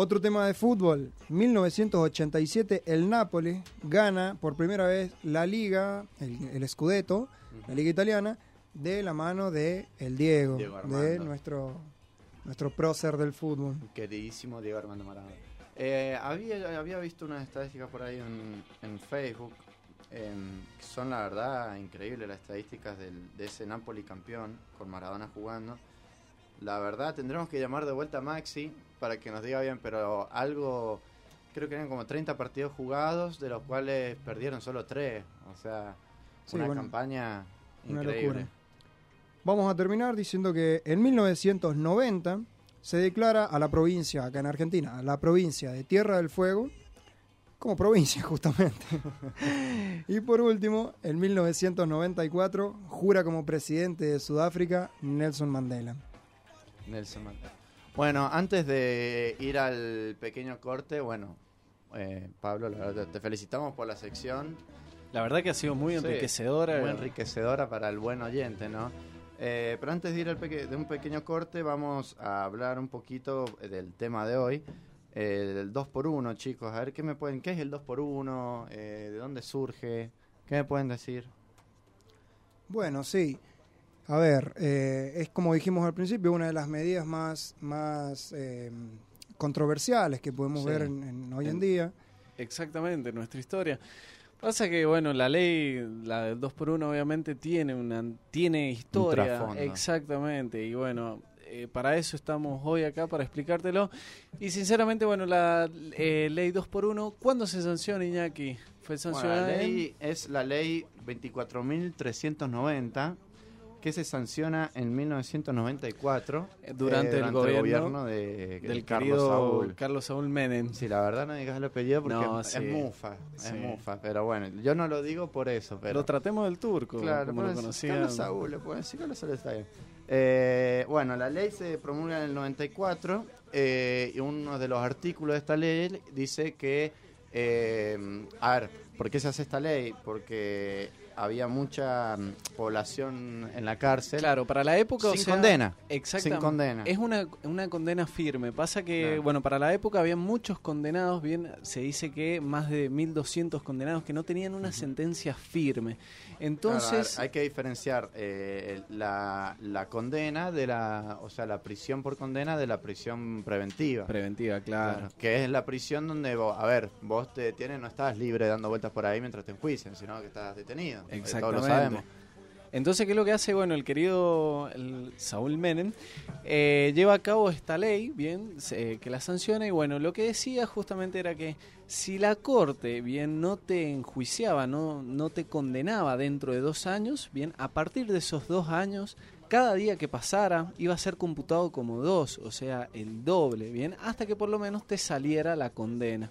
[SPEAKER 4] Otro tema de fútbol, 1987 el Napoli gana por primera vez la liga, el, Scudetto, la liga italiana, de la mano de el Diego, de nuestro nuestro prócer del fútbol.
[SPEAKER 2] Queridísimo Diego Armando Maradona. Eh, había, había visto unas estadísticas por ahí en, Facebook, em, que son la verdad increíbles las estadísticas de ese Napoli campeón, con Maradona jugando. La verdad tendremos que llamar de vuelta a Maxi para que nos diga bien, pero algo, creo que eran como 30 partidos jugados, de los cuales perdieron solo 3. O sea, una campaña increíble.
[SPEAKER 4] Vamos a terminar diciendo que en 1990 se declara a la provincia, acá en Argentina, a la provincia de Tierra del Fuego, como provincia justamente. y por último, en 1994 jura como presidente de Sudáfrica Nelson Mandela.
[SPEAKER 2] Nelson Mandela. Bueno, antes de ir al pequeño corte, bueno, eh, Pablo, la verdad, te felicitamos por la sección.
[SPEAKER 3] La verdad que ha sido muy enriquecedora.
[SPEAKER 2] muy enriquecedora para el buen oyente, ¿no? Eh, pero antes de ir al de un pequeño corte, vamos a hablar un poquito del tema de hoy, eh, del 2x1, chicos. A ver, ¿qué me pueden, qué es el 2x1? ¿De dónde surge? ¿Qué me pueden decir?
[SPEAKER 4] Bueno, sí. A ver, eh, es como dijimos al principio, una de las medidas más, más eh, controversiales que podemos ver en, hoy en, día.
[SPEAKER 3] Exactamente, nuestra historia. Pasa que, bueno, la ley, la del 2 por 1 obviamente tiene una tiene historia. exactamente, y bueno, eh, para eso estamos hoy acá, para explicártelo. Y sinceramente, bueno, la ley 2 por 1 ¿cuándo se sanciona, Iñaki?
[SPEAKER 2] Fue sancionada la ley es la ley 24.390 que se sanciona en 1994
[SPEAKER 3] eh, durante, el, gobierno,
[SPEAKER 2] de,
[SPEAKER 3] del Carlos Saúl. Carlos Saúl Menem.
[SPEAKER 2] Sí, la verdad no digas el apellido porque es, mufa, es mufa, pero bueno, yo no lo digo por eso, pero
[SPEAKER 3] lo tratemos del turco,
[SPEAKER 2] claro, como lo conocían. Carlos Saúl, le pueden decir Carlos Saúl está bien. Eh, bueno, la ley se promulga en el 94 eh, y uno de los artículos de esta ley dice que, eh, a ver, ¿por qué se hace esta ley? Porque había mucha mm, población en la cárcel.
[SPEAKER 3] Claro, para la época.
[SPEAKER 2] Sin condena.
[SPEAKER 3] Exactamente.
[SPEAKER 2] Sin condena.
[SPEAKER 3] Es una, una condena firme. Pasa que, bueno, para la época había muchos condenados, bien, se dice que más de 1.200 condenados que no tenían una sentencia firme. Entonces.
[SPEAKER 2] hay que diferenciar eh, la, la, condena de la. O sea, la prisión por condena de la prisión preventiva.
[SPEAKER 3] Preventiva, claro.
[SPEAKER 2] que es la prisión donde, vos, a ver, vos te tienes, no estás libre dando vueltas por ahí mientras te enjuician, sino que estás detenido.
[SPEAKER 3] Exactamente. lo sabemos. Entonces, ¿qué es lo que hace? Bueno, el querido Saúl Menem eh, lleva a cabo esta ley, bien, que la sanciona y bueno, lo que decía justamente era que si la corte, bien, no te enjuiciaba, no, no te condenaba dentro de dos años, bien, a partir de esos dos años, cada día que pasara iba a ser computado como dos, o sea, el doble, bien, hasta que por lo menos te saliera la condena.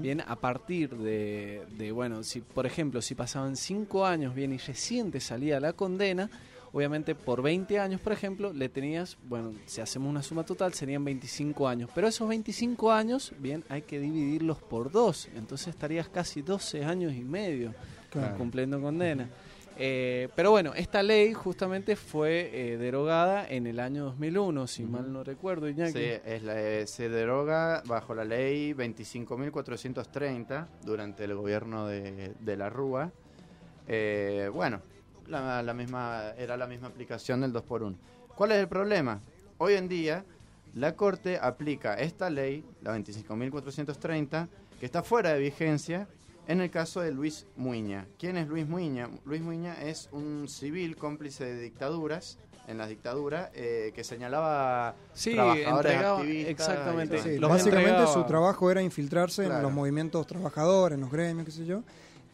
[SPEAKER 3] Bien, a partir de, de, bueno, si por ejemplo, si pasaban cinco años, bien, y reciente salía la condena, obviamente por 20 años, por ejemplo, le tenías, bueno, si hacemos una suma total, serían 25 años. Pero esos 25 años, bien, hay que dividirlos por dos. Entonces estarías casi 12 años y medio cumpliendo condena. Eh, pero bueno, esta ley justamente fue eh, derogada en el año 2001, si mal no recuerdo, Iñaki.
[SPEAKER 2] Sí, es la, eh, se deroga bajo la ley 25.430 durante el gobierno de, la Rúa. bueno, la, la, misma, era la misma aplicación del 2 por 1 ¿Cuál es el problema? Hoy en día la Corte aplica esta ley, la 25.430, que está fuera de vigencia en el caso de Luis Muña. ¿Quién es Luis Muña? Luis Muña es un civil cómplice de dictaduras en la dictadura eh, que señalaba
[SPEAKER 3] sí,
[SPEAKER 2] trabajadores
[SPEAKER 3] activistas. Exactamente.
[SPEAKER 4] básicamente su trabajo era infiltrarse en los movimientos trabajadores, en los gremios, qué sé yo,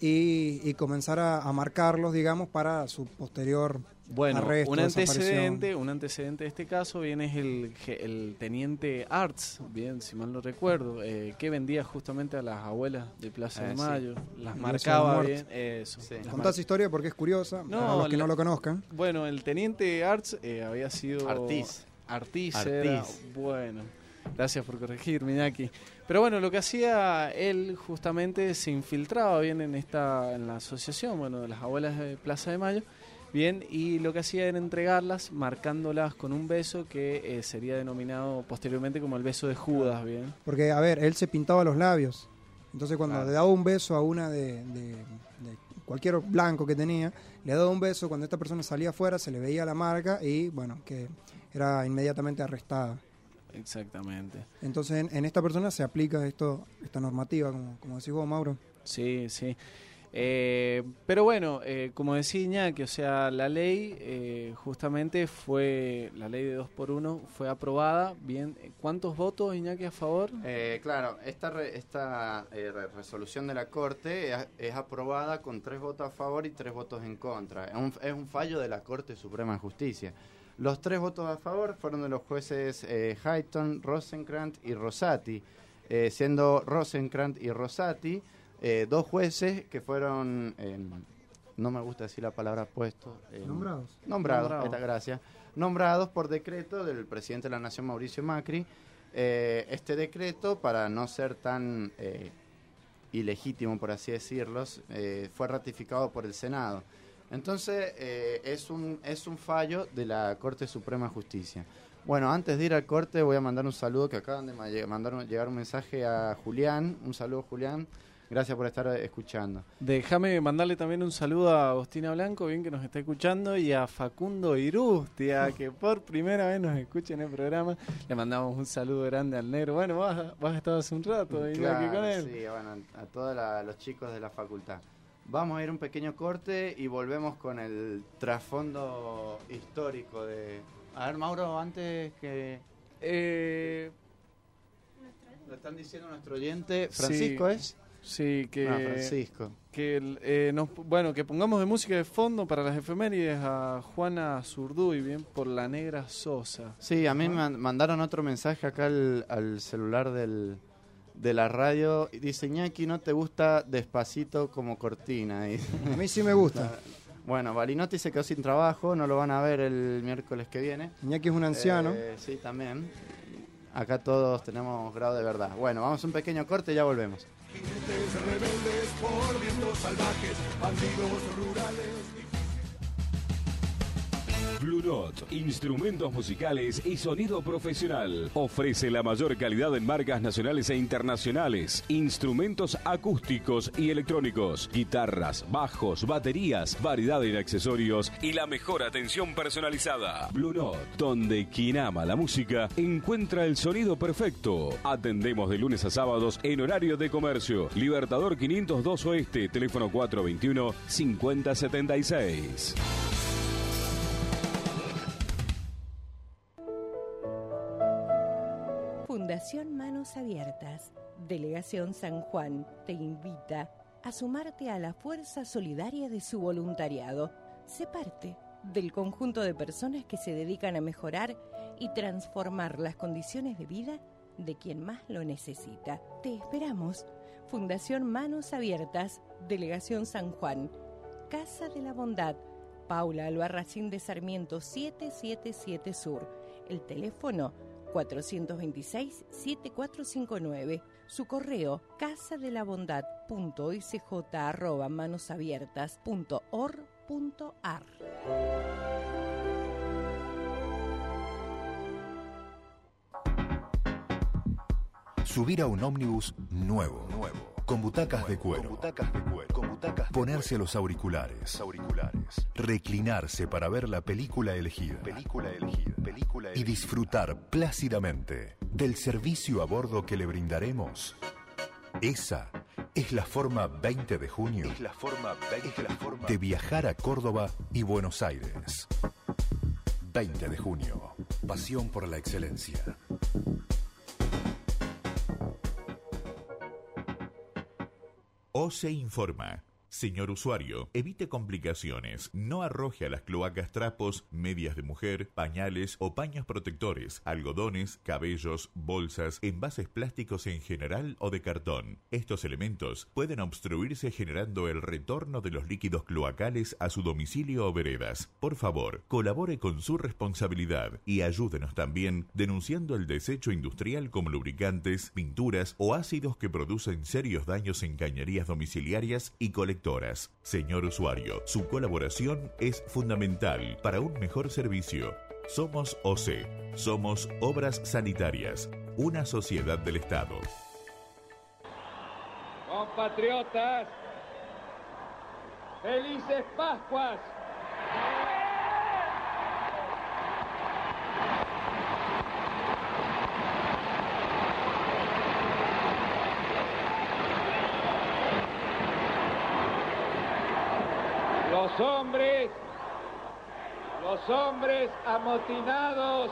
[SPEAKER 4] y, comenzar a, marcarlos, digamos, para su posterior
[SPEAKER 3] bueno, un antecedente, un antecedente de este caso viene es el, el teniente Arts, bien, si mal no recuerdo, eh, que vendía justamente a las abuelas de Plaza de ah, Mayo, las marcaba bien, eso.
[SPEAKER 4] Contás historia porque es curiosa, no, para los que no lo conozcan.
[SPEAKER 3] Bueno, el teniente Arts eh, había sido
[SPEAKER 2] Artis.
[SPEAKER 3] Artis, Era, bueno. Gracias por corregir, Miñaki. Pero bueno, lo que hacía él justamente se infiltraba bien en esta en la asociación, bueno, de las abuelas de Plaza de Mayo Bien, y lo que hacía era entregarlas marcándolas con un beso que eh, sería denominado posteriormente como el beso de Judas, bien.
[SPEAKER 4] Porque, a ver, él se pintaba los labios. Entonces cuando le daba un beso a una de, cualquier blanco que tenía, le daba un beso, cuando esta persona salía afuera se le veía la marca y bueno, que era inmediatamente arrestada.
[SPEAKER 3] Exactamente.
[SPEAKER 4] Entonces en, esta persona se aplica esto, esta normativa, como, como decís vos, Mauro.
[SPEAKER 3] Sí, sí. Eh, pero bueno, eh, como decía Iñaki, o sea, la ley eh, justamente fue, la ley de 2 por 1 fue aprobada. Bien, ¿cuántos votos, Iñaki, a favor?
[SPEAKER 2] claro, esta, esta resolución de la Corte es, aprobada con tres votos a favor y tres votos en contra. Es un, es un fallo de la Corte Suprema de Justicia. Los tres votos a favor fueron de los jueces Hayton, Rosenkrantz y Rosati, siendo Rosenkrantz y Rosati eh, dos jueces que fueron, no me gusta decir la palabra puestos.
[SPEAKER 4] nombrados.
[SPEAKER 2] Nombrados, esta gracia. Nombrados por decreto del presidente de la Nación, Mauricio Macri. Eh, este decreto, para no ser tan eh, ilegítimo, por así decirlo, fue ratificado por el Senado. Entonces, es, un, es un fallo de la Corte Suprema de Justicia. Bueno, antes de ir al corte voy a mandar un saludo que acaban de mandar llegar un mensaje a Julián. Un saludo, Julián. Gracias por estar escuchando.
[SPEAKER 3] Déjame mandarle también un saludo a Agostina Blanco, bien que nos está escuchando, y a Facundo Irustia, que por primera vez nos escucha en el programa. Le mandamos un saludo grande al negro. Bueno, vos, has estado hace un rato
[SPEAKER 2] claro, aquí con él. Sí, bueno, a todos los chicos de la facultad. Vamos a ir un pequeño corte y volvemos con el trasfondo histórico de... A ver, Mauro, antes que... Eh... Lo están diciendo nuestro oyente, Francisco es.
[SPEAKER 3] Sí, que.
[SPEAKER 2] Ah, Francisco.
[SPEAKER 3] Que, eh, nos, bueno, que pongamos de música de fondo para las efemérides a Juana Zurduy, bien, por la negra Sosa.
[SPEAKER 2] Sí, a mí me mandaron otro mensaje acá al, celular del, de la radio. Dice, Ñaki, ¿no te gusta despacito como cortina?
[SPEAKER 4] a mí sí me gusta.
[SPEAKER 2] Bueno, Balinotti se quedó sin trabajo, no lo van a ver el miércoles que viene.
[SPEAKER 4] Iñaki es un anciano.
[SPEAKER 2] Eh, sí, también. Acá todos tenemos grado de verdad. Bueno, vamos a un pequeño corte y ya volvemos. Rebeldes por vientos salvajes, bandidos
[SPEAKER 5] rurales. Blue Note, instrumentos musicales y sonido profesional. Ofrece la mayor calidad en marcas nacionales e internacionales, instrumentos acústicos y electrónicos, guitarras, bajos, baterías, variedad en accesorios y la mejor atención personalizada. Blue Note, donde quien ama la música encuentra el sonido perfecto. Atendemos de lunes a sábados en horario de comercio. Libertador 502 Oeste, teléfono 421 5076.
[SPEAKER 8] Fundación Manos Abiertas, Delegación San Juan, te invita a sumarte a la fuerza solidaria de su voluntariado. Sé parte del conjunto de personas que se dedican a mejorar y transformar las condiciones de vida de quien más lo necesita. Te esperamos. Fundación Manos Abiertas, Delegación San Juan, Casa de la Bondad, Paula Albarracín de Sarmiento 777 Sur. El teléfono 426-7459. Su correo casadelabondad.isj.manosabiertas.org.ar.
[SPEAKER 9] Subir a un ómnibus nuevo. Nuevo con butacas de cuero. butacas de cuero. Con butacas Ponerse los auriculares. auriculares. Reclinarse para ver la película elegida. Película elegida. Película Y disfrutar plácidamente del servicio a bordo que le brindaremos. Esa es la forma 20 de junio. Es la forma 20 la forma de viajar a Córdoba y Buenos Aires. 20 de junio. Pasión por la excelencia. O se informa. Señor usuario, evite complicaciones. No arroje a las cloacas trapos, medias de mujer, pañales o paños protectores, algodones, cabellos, bolsas, envases plásticos en general o de cartón. Estos elementos pueden obstruirse generando el retorno de los líquidos cloacales a su domicilio o veredas. Por favor, colabore con su responsabilidad y ayúdenos también denunciando el desecho industrial como lubricantes, pinturas o ácidos que producen serios daños en cañerías domiciliarias y colectivas Señor usuario, su colaboración es fundamental para un mejor servicio. Somos OCE, somos Obras Sanitarias, una sociedad del Estado.
[SPEAKER 10] Compatriotas, felices Pascuas. Los hombres, los hombres amotinados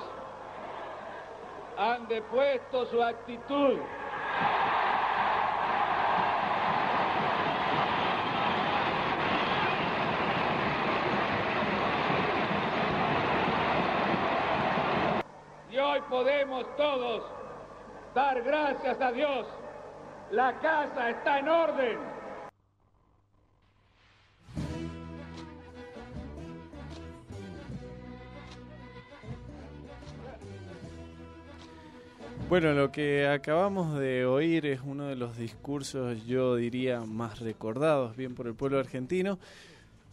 [SPEAKER 10] han depuesto su actitud. Y hoy podemos todos dar gracias a Dios. La casa está en orden.
[SPEAKER 3] Bueno, lo que acabamos de oír es uno de los discursos, yo diría, más recordados bien por el pueblo argentino.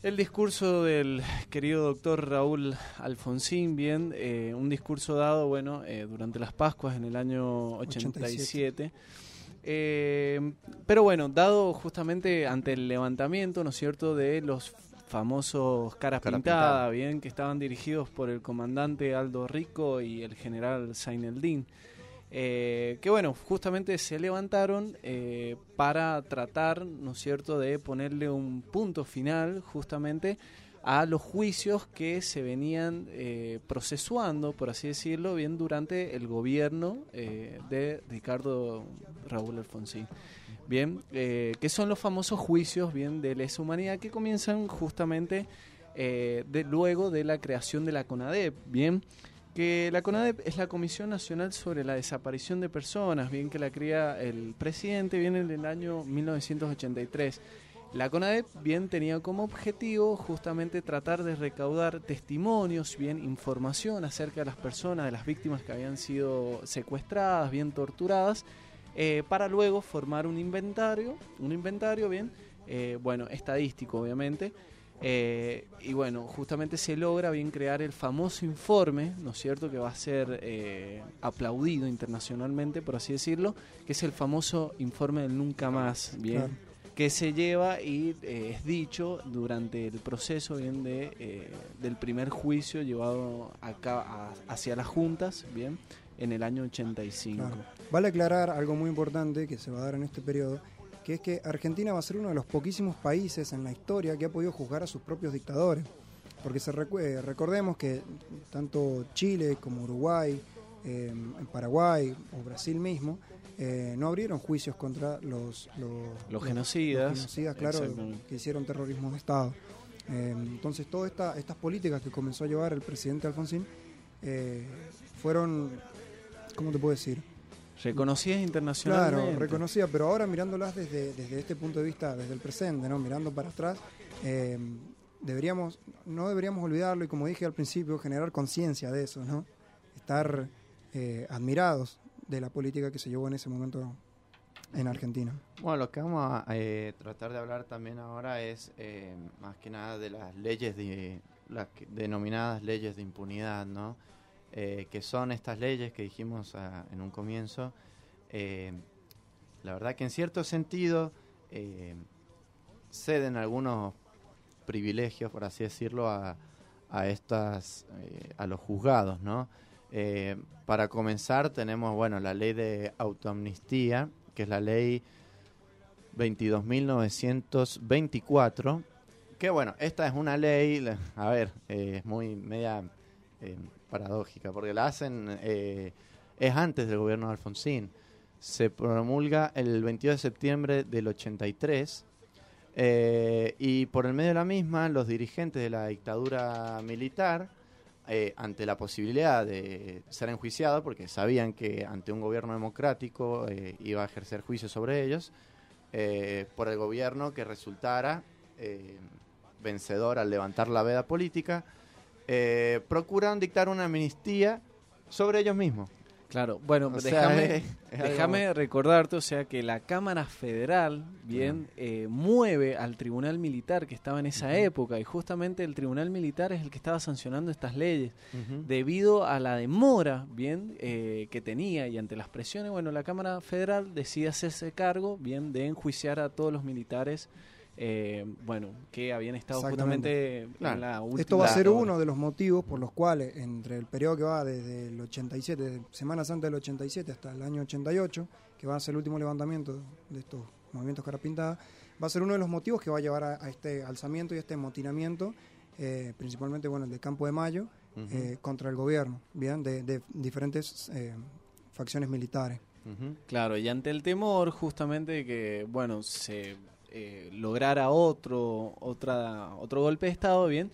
[SPEAKER 3] El discurso del querido doctor Raúl Alfonsín, bien, eh, un discurso dado, bueno, eh, durante las Pascuas en el año 87. Eh, pero bueno, dado justamente ante el levantamiento, ¿no es cierto?, de los famosos caras pintadas, bien, que estaban dirigidos por el comandante Aldo Rico y el general Zaineldin. Eh, que bueno, justamente se levantaron eh, para tratar, ¿no es cierto?, de ponerle un punto final justamente a los juicios que se venían eh, procesuando, por así decirlo, bien durante el gobierno de Ricardo Raúl Alfonsín. bien, eh, que son los famosos juicios, bien, de lesa humanidad que comienzan justamente eh, de, luego de la creación de la CONADEP, bien, que la CONADEP es la Comisión Nacional sobre la Desaparición de Personas, bien que la crea el presidente, viene en el año 1983. La CONADEP bien tenía como objetivo justamente tratar de recaudar testimonios, bien información acerca de las personas, de las víctimas que habían sido secuestradas, bien torturadas, eh, para luego formar un inventario, un inventario bien, eh, bueno, estadístico obviamente, eh, y bueno, justamente se logra bien crear el famoso informe, ¿no es cierto?, que va a ser aplaudido internacionalmente, por así decirlo, que es el famoso informe del nunca más, bien, que se lleva y es dicho durante el proceso bien de, del primer juicio llevado acá hacia las juntas, bien, en el año 85.
[SPEAKER 4] Vale aclarar algo muy importante que se va a dar en este periodo, que es que Argentina va a ser uno de los poquísimos países en la historia que ha podido juzgar a sus propios dictadores. Porque se eh, recordemos que tanto Chile como Uruguay, eh, Paraguay o Brasil mismo, eh, no abrieron juicios contra los,
[SPEAKER 3] los, genocidas,
[SPEAKER 4] los genocidas claro, que hicieron terrorismo de Estado. entonces, todas esta, estas políticas que comenzó a llevar el presidente Alfonsín fueron ¿cómo te puedo decir?
[SPEAKER 3] Reconocidas internacionalmente.
[SPEAKER 4] Claro, reconocidas, pero ahora mirándolas desde, desde este punto de vista, desde el presente, ¿no? Mirando para atrás, eh, deberíamos, no deberíamos olvidarlo y como dije al principio, generar conciencia de eso, ¿no? Estar eh, admirados de la política que se llevó en ese momento en Argentina.
[SPEAKER 2] Bueno, lo que vamos a eh, tratar de hablar también ahora es más que nada de las leyes de las denominadas leyes de impunidad, ¿no? Eh, que son estas leyes que dijimos ah, en un comienzo, eh, la verdad que en cierto sentido eh, ceden algunos privilegios, por así decirlo, a, a estas, a los juzgados, ¿no? para comenzar tenemos, bueno, la ley de autoamnistía, que es la ley 22.924, que bueno, esta es una ley, a ver, es muy media paradójica, porque la hacen, eh, es antes del gobierno de Alfonsín. Se promulga el 22 de septiembre del 83 eh, y por el medio de la misma los dirigentes de la dictadura militar, eh, ante la posibilidad de ser enjuiciados, porque sabían que ante un gobierno democrático iba a ejercer juicio sobre ellos, por el gobierno que resultara vencedor al levantar la veda política, eh, procuran dictar una amnistía sobre ellos mismos.
[SPEAKER 3] Claro, bueno, déjame, déjame recordarte, o sea, que la Cámara Federal, bien, eh, mueve al Tribunal Militar que estaba en esa época, y justamente el Tribunal Militar es el que estaba sancionando estas leyes. Debido a la demora, bien, eh, que tenía y ante las presiones, bueno, la Cámara Federal decide hacerse cargo, bien, de enjuiciar a todos los militares eh, bueno, que habían estado justamente en la última.
[SPEAKER 4] Esto va a ser uno de los motivos por los cuales, entre el periodo que va desde el 87, desde Semana Santa del 87 hasta el año 88, que va a ser el último levantamiento de estos movimientos cara pintada, va a ser uno de los motivos que va a llevar a, este alzamiento y a este amotinamiento, eh, principalmente bueno, el de Campo de Mayo, eh, contra el gobierno, bien, de, diferentes facciones militares.
[SPEAKER 3] Claro, y ante el temor justamente que, bueno, se eh, lograra otro, otra, otro golpe de Estado, bien,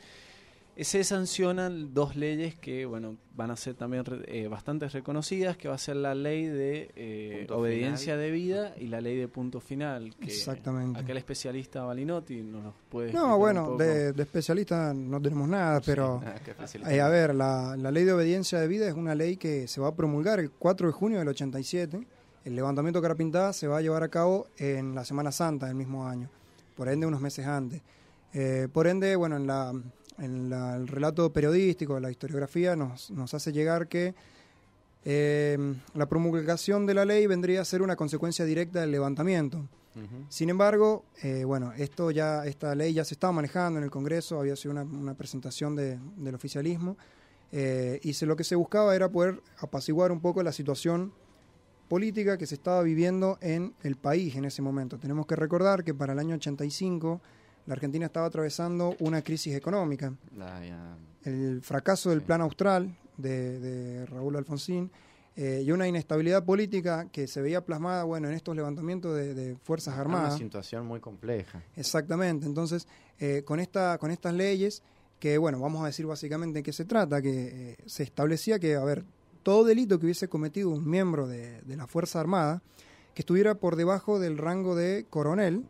[SPEAKER 3] se sancionan dos leyes que bueno van a ser también eh, bastante reconocidas, que va a ser la ley de eh, obediencia de vida y la ley de punto final. Que
[SPEAKER 4] Exactamente.
[SPEAKER 3] Aquel especialista Balinotti nos puede...
[SPEAKER 4] No, bueno, de, especialista no tenemos nada, pero... a ver, la, la ley de obediencia de vida es una ley que se va a promulgar el 4 de junio del 87 el levantamiento cara pintada se va a llevar a cabo en la Semana Santa del mismo año, por ende unos meses antes. Eh, por ende, bueno, en, la, en el relato periodístico, la historiografía, nos, nos hace llegar que eh, la promulgación de la ley vendría a ser una consecuencia directa del levantamiento. Sin embargo, eh, bueno, esto ya, esta ley ya se estaba manejando en el Congreso, había sido una, presentación del oficialismo, y se, lo que se buscaba era poder apaciguar un poco la situación política que se estaba viviendo en el país en ese momento. Tenemos que recordar que para el año 85 la Argentina estaba atravesando una crisis económica. El fracaso del plan austral de, Raúl Alfonsín eh, y una inestabilidad política que se veía plasmada bueno, en estos levantamientos de, Fuerzas Armadas.
[SPEAKER 2] Una situación muy compleja.
[SPEAKER 4] Exactamente, entonces eh, con, esta, con estas leyes que, bueno, vamos a decir básicamente en qué se trata, que se establecía que, a ver, todo delito que hubiese cometido un miembro de, la Fuerza Armada, que estuviera por debajo del rango de coronel,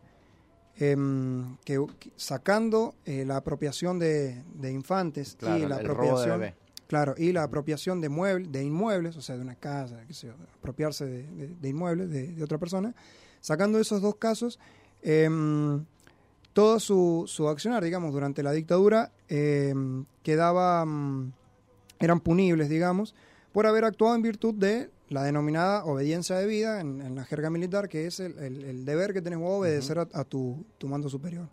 [SPEAKER 4] em, que, sacando la apropiación de, infantes y la apropiación Claro, y la apropiación de muebles, de inmuebles, o sea, de una casa, que sea, apropiarse de, inmuebles de, otra persona, sacando esos dos casos, em, todo su, su, accionar, digamos, durante la dictadura em, quedaba, mm, eran punibles, digamos, por haber actuado en virtud de la denominada obediencia de vida en, la jerga militar, que es el, deber que tenés vos obedecer a, tu, tu mando superior.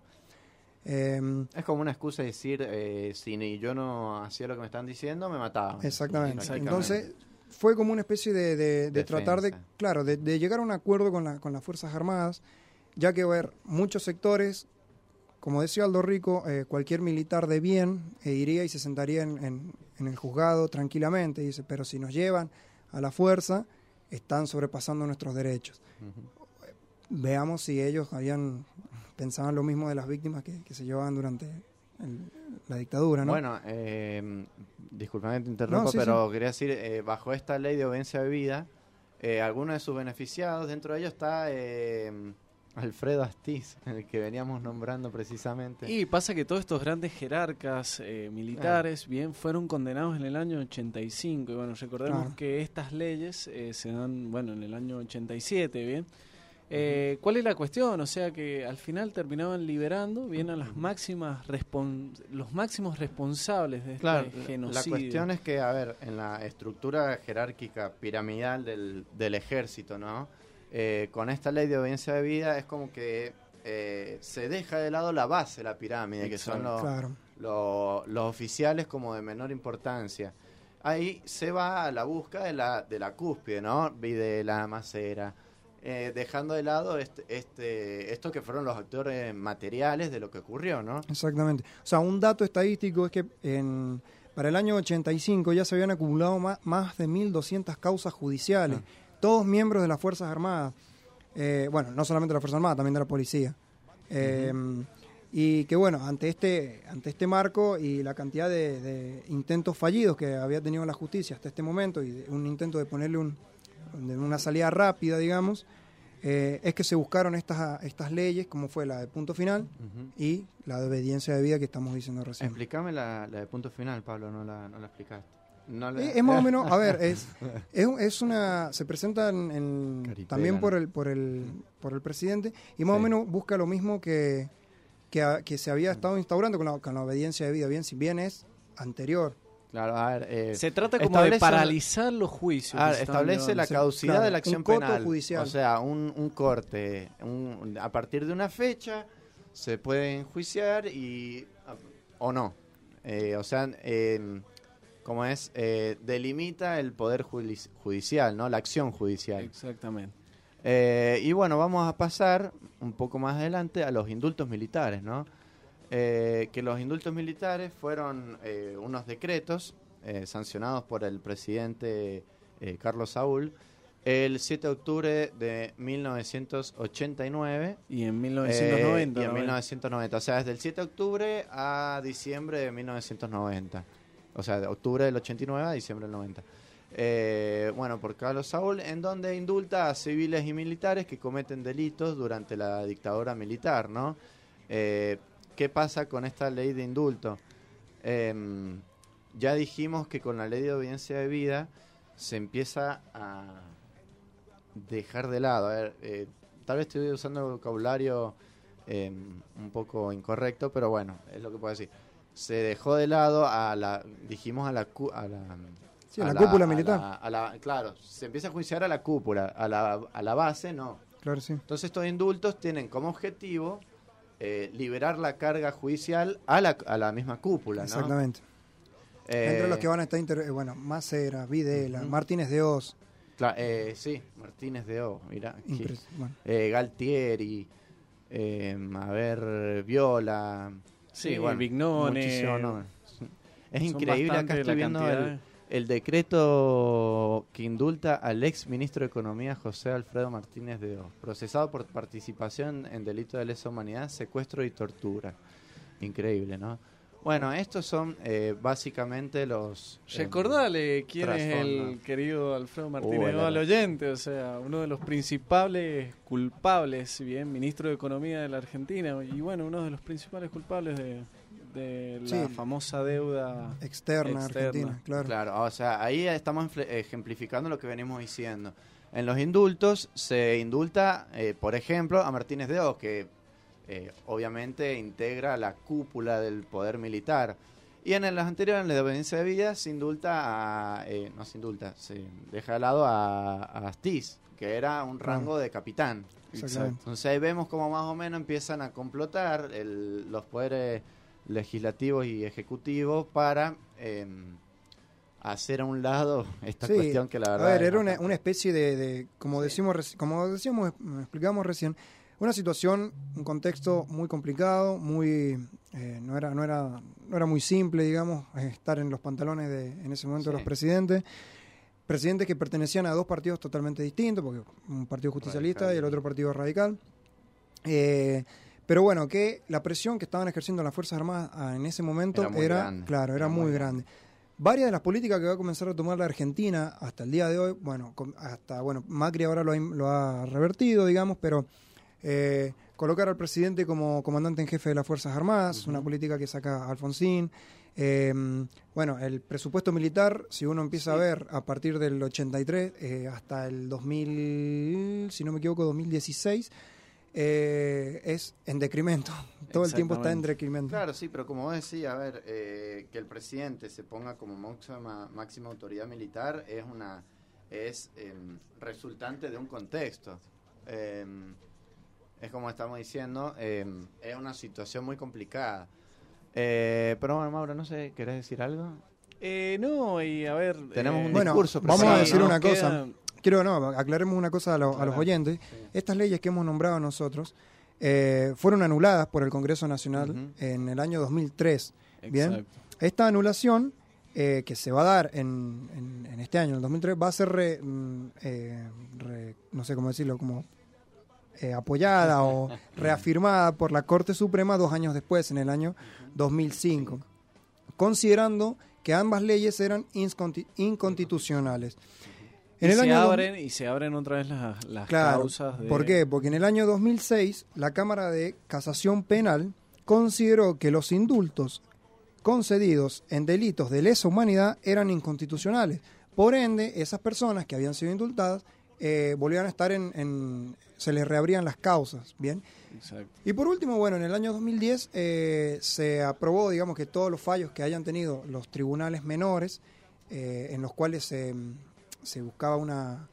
[SPEAKER 2] Em, es como una excusa decir, eh, si yo no hacía lo que me están diciendo, me mataban.
[SPEAKER 4] Exactamente. Entonces, fue como una especie de, tratar de, claro, de, llegar a un acuerdo con, la, con las Fuerzas Armadas, ya que, ver, muchos sectores, como decía Aldo Rico, eh, cualquier militar de bien eh, iría y se sentaría en, el juzgado tranquilamente, dice, pero si nos llevan a la fuerza, están sobrepasando nuestros derechos. Veamos si ellos habían pensaban lo mismo de las víctimas que, se llevaban durante la dictadura, ¿no?
[SPEAKER 2] Bueno, eh, disculpame que te interrumpo, pero quería decir, eh, bajo esta ley de obediencia de vida, eh, algunos de sus beneficiados, dentro de ellos está eh, Alfredo Astiz, el que veníamos nombrando precisamente.
[SPEAKER 3] Y pasa que todos estos grandes jerarcas militares, bien, fueron condenados en el año 85, y bueno, recordemos que estas leyes se dan, bueno, en el año 87, bien, eh, ¿Cuál es la cuestión? O sea que al final terminaban liberando bien a las máximas los máximos responsables de este genocidio.
[SPEAKER 2] La cuestión es que, a ver, en la estructura jerárquica piramidal del, del ejército, ¿no? Eh, con esta ley de obediencia de vida es como que eh, se deja de lado la base de la pirámide, que son los, los, oficiales como de menor importancia. Ahí se va a la busca de la, de la cúspide, ¿no? de la Macera eh, dejando de lado este, este, esto que fueron los actores materiales de lo que ocurrió, ¿no?
[SPEAKER 4] Exactamente. O sea, un dato estadístico es que en, para el año 85 ya se habían acumulado más, más de 1.200 causas judiciales, ah. Todos miembros de las Fuerzas Armadas. Eh, bueno, no solamente de las Fuerzas Armadas, también de la policía. Eh, y que bueno, ante este, ante este marco y la cantidad de, intentos fallidos que había tenido la justicia hasta este momento y un intento de ponerle un, una salida rápida, digamos, eh, es que se buscaron estas, estas leyes, como fue la de punto final y la de obediencia de vida que estamos diciendo recién.
[SPEAKER 2] Explícame la, de punto final, Pablo, no la, no la explicaste.
[SPEAKER 4] Eh, es, más o menos, a ver, es, es, una, se presenta en, también por el, por el, por el presidente y más o menos busca lo mismo que, que, se había estado instaurando con la, con la obediencia de vida, bien, si bien es anterior,
[SPEAKER 2] Claro, a ver,
[SPEAKER 3] eh, se trata como de paralizar los juicios.
[SPEAKER 2] establece la caducidad de la acción penal. Judicial. O sea, un, un corte. a partir de una fecha se puede enjuiciar y. o no. Eh, o sea, eh, como es, eh, delimita el poder judicial, ¿no? La acción judicial.
[SPEAKER 3] Exactamente.
[SPEAKER 2] y bueno, vamos a pasar un poco más adelante a los indultos militares, ¿no? Eh, que los indultos militares fueron eh, unos decretos eh, sancionados por el presidente Carlos Saúl el 7 de octubre de 1989
[SPEAKER 3] y en 1990
[SPEAKER 2] y en 1990 o sea desde el 7 de octubre a diciembre de 1990 o sea de octubre del 89 a diciembre del 90 bueno, por Carlos Saúl, en donde indulta a civiles y militares que cometen delitos durante la dictadura militar, ¿no? ¿Qué pasa con esta ley de indulto? Em, ya dijimos que con la ley de obediencia de vida se empieza a dejar de lado. A ver, eh, tal vez estoy usando vocabulario em, un poco incorrecto, pero bueno, es lo que puedo decir. Se dejó de lado a la, dijimos a la, a
[SPEAKER 4] la, cúpula militar.
[SPEAKER 2] claro, se empieza a juiciar a la cúpula, a la, a la base no.
[SPEAKER 4] Claro, sí.
[SPEAKER 2] Entonces estos indultos tienen como objetivo eh, liberar la carga judicial a la, a la misma cúpula.
[SPEAKER 4] Exactamente. Entre los eh, que van a estar, inter bueno, Macera, Videla, Martínez de Oz.
[SPEAKER 2] Eh, sí, Martínez de Oz, mira. Galtieri, a ver, Viola.
[SPEAKER 3] Sí, bueno, Vignone.
[SPEAKER 2] Es increíble, acá estoy viendo el decreto que indulta al ex ministro de Economía José Alfredo Martínez de Oz, procesado por participación en delito de lesa humanidad, secuestro y tortura. Increíble, ¿no? Bueno, estos son eh, básicamente los...
[SPEAKER 3] Eh, Recordale quién es el querido Alfredo Martínez uh, al oyente, o sea, uno de los principales culpables, bien, ministro de Economía de la Argentina, y bueno, uno de los principales culpables de, de la famosa deuda
[SPEAKER 4] externa, argentina, claro.
[SPEAKER 2] Claro, o sea, ahí estamos ejemplificando lo que venimos diciendo. En los indultos se indulta, eh, por ejemplo, a Martínez de Oz, que eh, obviamente integra la cúpula del poder militar. Y en las anteriores, en la obediencia de vida, se indulta a, eh, no se indulta, se deja de lado a, a Astiz, que era un rango de capitán. Entonces ahí vemos cómo más o menos empiezan a complotar los poderes legislativos y ejecutivos para em, hacer a un lado esta cuestión que la verdad...
[SPEAKER 4] A ver, era una, especie de, como, decimos, como decíamos, explicamos recién, una situación, un contexto muy complicado, muy eh, no era no era no era muy simple, digamos, estar en los pantalones de en ese momento de los presidentes, presidentes que pertenecían a dos partidos totalmente distintos, porque un partido justicialista y el otro partido radical. Eh, pero bueno, que la presión que estaban ejerciendo las Fuerzas Armadas ah, en ese momento era, claro, era, muy, grande. Varias de las políticas que va a comenzar a tomar la Argentina hasta el día de hoy, bueno, hasta, bueno, Macri ahora lo ha, revertido, digamos, pero eh, colocar al presidente como comandante en jefe de las Fuerzas Armadas, una política que saca Alfonsín. Em, bueno, el presupuesto militar, si uno empieza a ver a partir del 83 eh, hasta el 2000, si no me equivoco, 2016, eh, es en decremento. Todo el tiempo está en decremento.
[SPEAKER 2] Claro, sí, pero como vos decías, a ver, eh, que el presidente se ponga como máxima, máxima autoridad militar es una es em, resultante de un contexto. Es como estamos diciendo, em, es una situación muy complicada. Eh, pero bueno, Mauro, no sé, ¿querés decir algo?
[SPEAKER 3] no, y a ver...
[SPEAKER 2] Tenemos un discurso.
[SPEAKER 4] Vamos a decir una cosa. Quiero, no, aclaremos una cosa a, los oyentes. Estas leyes que hemos nombrado nosotros eh, fueron anuladas por el Congreso Nacional en el año 2003. Bien, esta anulación eh, que se va a dar en, este año, en el 2003, va a ser, mm, eh, no sé cómo decirlo, como apoyada o reafirmada por la Corte Suprema dos años después, en el año 2005, considerando que ambas leyes eran inconstitucionales
[SPEAKER 3] y, se abren, y se abren otra vez las, las causas.
[SPEAKER 4] ¿Por qué? Porque en el año 2006 la Cámara de Casación Penal consideró que los indultos concedidos en delitos de lesa humanidad eran inconstitucionales. Por ende, esas personas que habían sido indultadas eh, volvían a estar en, se les reabrían las causas, ¿bien? Exacto. Y por último, bueno, en el año 2010 eh, se aprobó, digamos, que todos los fallos que hayan tenido los tribunales menores, eh, en los cuales se se buscaba una,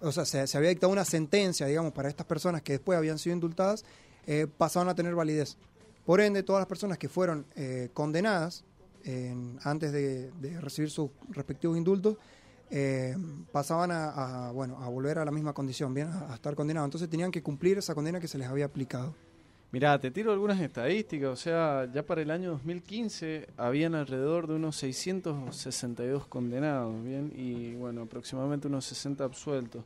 [SPEAKER 4] o sea, se, había dictado una sentencia, digamos, para estas personas que después habían sido indultadas, eh, pasaban a tener validez. Por ende, todas las personas que fueron eh, condenadas antes de, recibir sus respectivos indultos, eh, pasaban a, bueno, a volver a la misma condición, bien, a estar condenados. Entonces tenían que cumplir esa condena que se les había aplicado.
[SPEAKER 3] Mirá, te tiro algunas estadísticas, o sea, ya para el año 2015 habían alrededor de unos 662 condenados, ¿bien? Y bueno, aproximadamente unos 60 absueltos.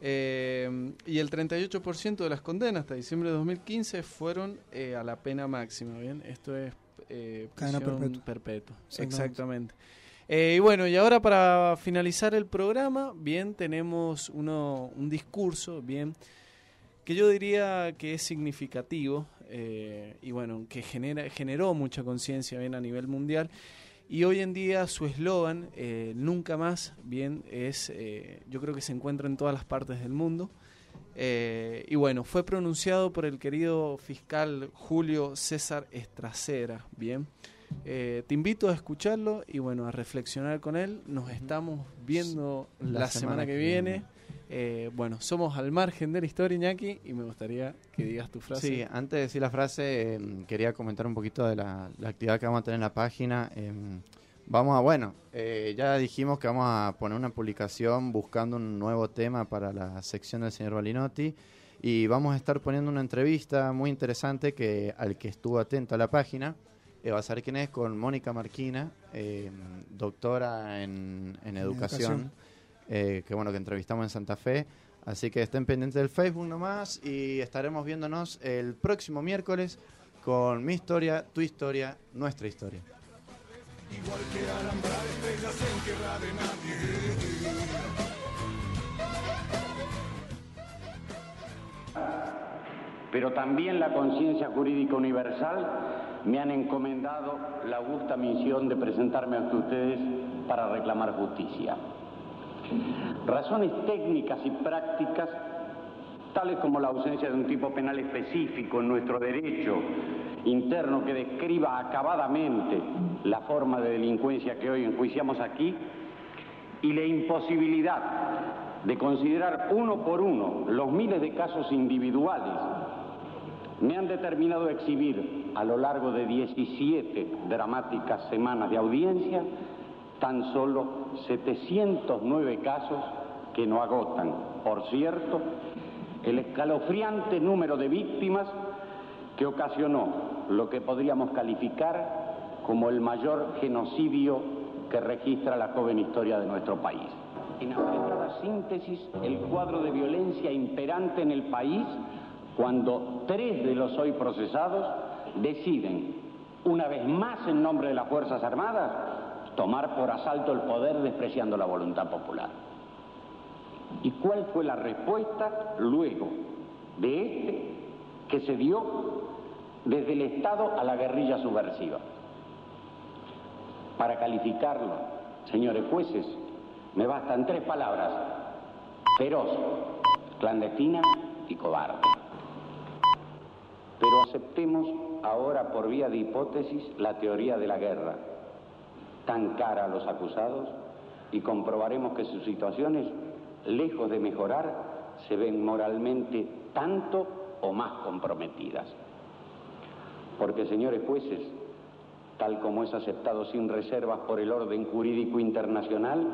[SPEAKER 3] Eh, y el 38% de las condenas hasta diciembre de 2015 fueron eh, a la pena máxima, ¿bien? Esto es eh, prisión perpetua. Exactamente. Eh, y bueno, y ahora para finalizar el programa, bien, tenemos uno, un discurso, bien, que yo diría que es significativo eh, y bueno, que genera, generó mucha conciencia bien a nivel mundial. Y hoy en día su eslogan, eh, nunca más, bien, es, yo creo que se encuentra en todas las partes del mundo. y bueno, fue pronunciado por el querido fiscal Julio César Estracera, bien. Te invito a escucharlo y bueno, a reflexionar con él. Nos estamos viendo la, semana, que, viene. Eh, bueno, somos al margen de la historia, Iñaki, y me gustaría que digas tu frase.
[SPEAKER 2] Sí, antes de decir la frase, em, quería comentar un poquito de la, actividad que vamos a tener en la página. Em, vamos a, bueno, eh, ya dijimos que vamos a poner una publicación buscando un nuevo tema para la sección del señor Balinotti y vamos a estar poniendo una entrevista muy interesante que al que estuvo atento a la página va a saber quién es, con Mónica Marquina, doctora en, educación, que bueno, que entrevistamos en Santa Fe. Así que estén pendientes del Facebook nomás y estaremos viéndonos el próximo miércoles con mi historia, tu historia, nuestra historia. Igual que de nadie.
[SPEAKER 11] Pero también la conciencia jurídica universal me han encomendado la augusta misión de presentarme ante ustedes para reclamar justicia. Razones técnicas y prácticas, tales como la ausencia de un tipo penal específico en nuestro derecho interno que describa acabadamente la forma de delincuencia que hoy enjuiciamos aquí, y la imposibilidad de considerar uno por uno los miles de casos individuales, me han determinado exhibir a lo largo de 17 dramáticas semanas de audiencia tan solo 709 casos que no agotan, por cierto, el escalofriante número de víctimas que ocasionó lo que podríamos calificar como el mayor genocidio que registra la joven historia de nuestro país. En apretada síntesis, el cuadro de violencia imperante en el país cuando tres de los hoy procesados deciden, una vez más en nombre de las Fuerzas Armadas, tomar por asalto el poder despreciando la voluntad popular. ¿Y cuál fue la respuesta luego de este que se dio desde el Estado a la guerrilla subversiva? Para calificarlo, señores jueces, me bastan tres palabras, feroz, clandestina y cobarde. Pero aceptemos ahora por vía de hipótesis la teoría de la guerra tan cara a los acusados y comprobaremos que sus situaciones, lejos de mejorar, se ven moralmente tanto o más comprometidas. Porque, señores jueces, tal como es aceptado sin reservas por el orden jurídico internacional,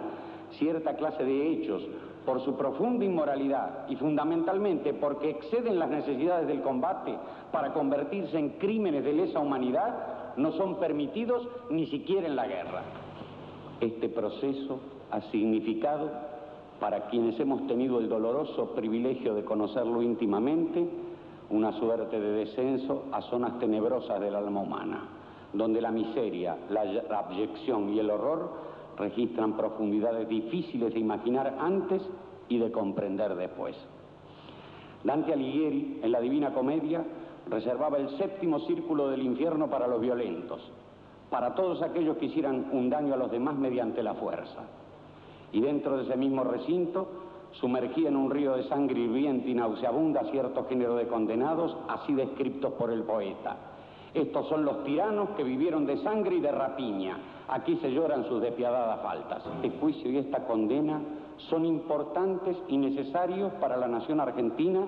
[SPEAKER 11] cierta clase de hechos, por su profunda inmoralidad y fundamentalmente porque exceden las necesidades del combate para convertirse en crímenes de lesa humanidad, no son permitidos ni siquiera en la guerra. Este proceso ha significado, para quienes hemos tenido el doloroso privilegio de conocerlo íntimamente, una suerte de descenso a zonas tenebrosas del alma humana, donde la miseria, la abyección y el horror registran profundidades difíciles de imaginar antes y de comprender después. Dante Alighieri, en la Divina Comedia, reservaba el séptimo círculo del infierno para los violentos, para todos aquellos que hicieran un daño a los demás mediante la fuerza. Y dentro de ese mismo recinto sumergía en un río de sangre hirviente y nauseabunda cierto género de condenados, así descritos por el poeta. Estos son los tiranos que vivieron de sangre y de rapiña. Aquí se lloran sus despiadadas faltas. Este juicio y esta condena son importantes y necesarios para la nación argentina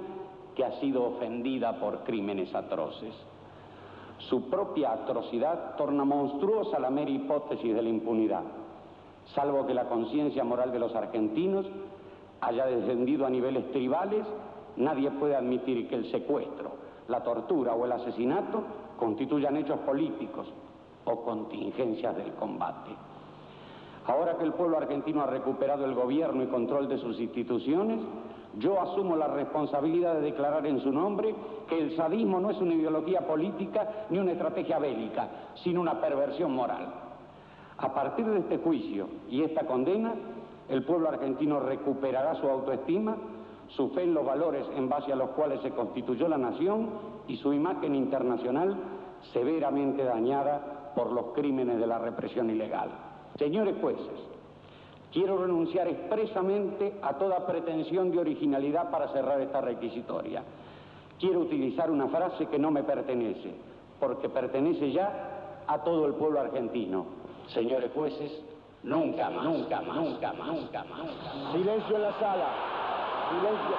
[SPEAKER 11] que ha sido ofendida por crímenes atroces. Su propia atrocidad torna monstruosa la mera hipótesis de la impunidad, salvo que la conciencia moral de los argentinos haya descendido a niveles tribales, nadie puede admitir que el secuestro, la tortura o el asesinato constituyan hechos políticos o contingencias del combate. Ahora que el pueblo argentino ha recuperado el gobierno y control de sus instituciones, yo asumo la responsabilidad de declarar en su nombre que el sadismo no es una ideología política ni una estrategia bélica, sino una perversión moral. A partir de este juicio y esta condena, el pueblo argentino recuperará su autoestima, su fe en los valores en base a los cuales se constituyó la nación y su imagen internacional severamente dañada por los crímenes de la represión ilegal. Señores jueces, Quiero renunciar expresamente a toda pretensión de originalidad para cerrar esta requisitoria. Quiero utilizar una frase que no me pertenece, porque pertenece ya a todo el pueblo argentino. Señores jueces, nunca más, nunca más, nunca más, nunca más. Silencio en la sala. Silencio.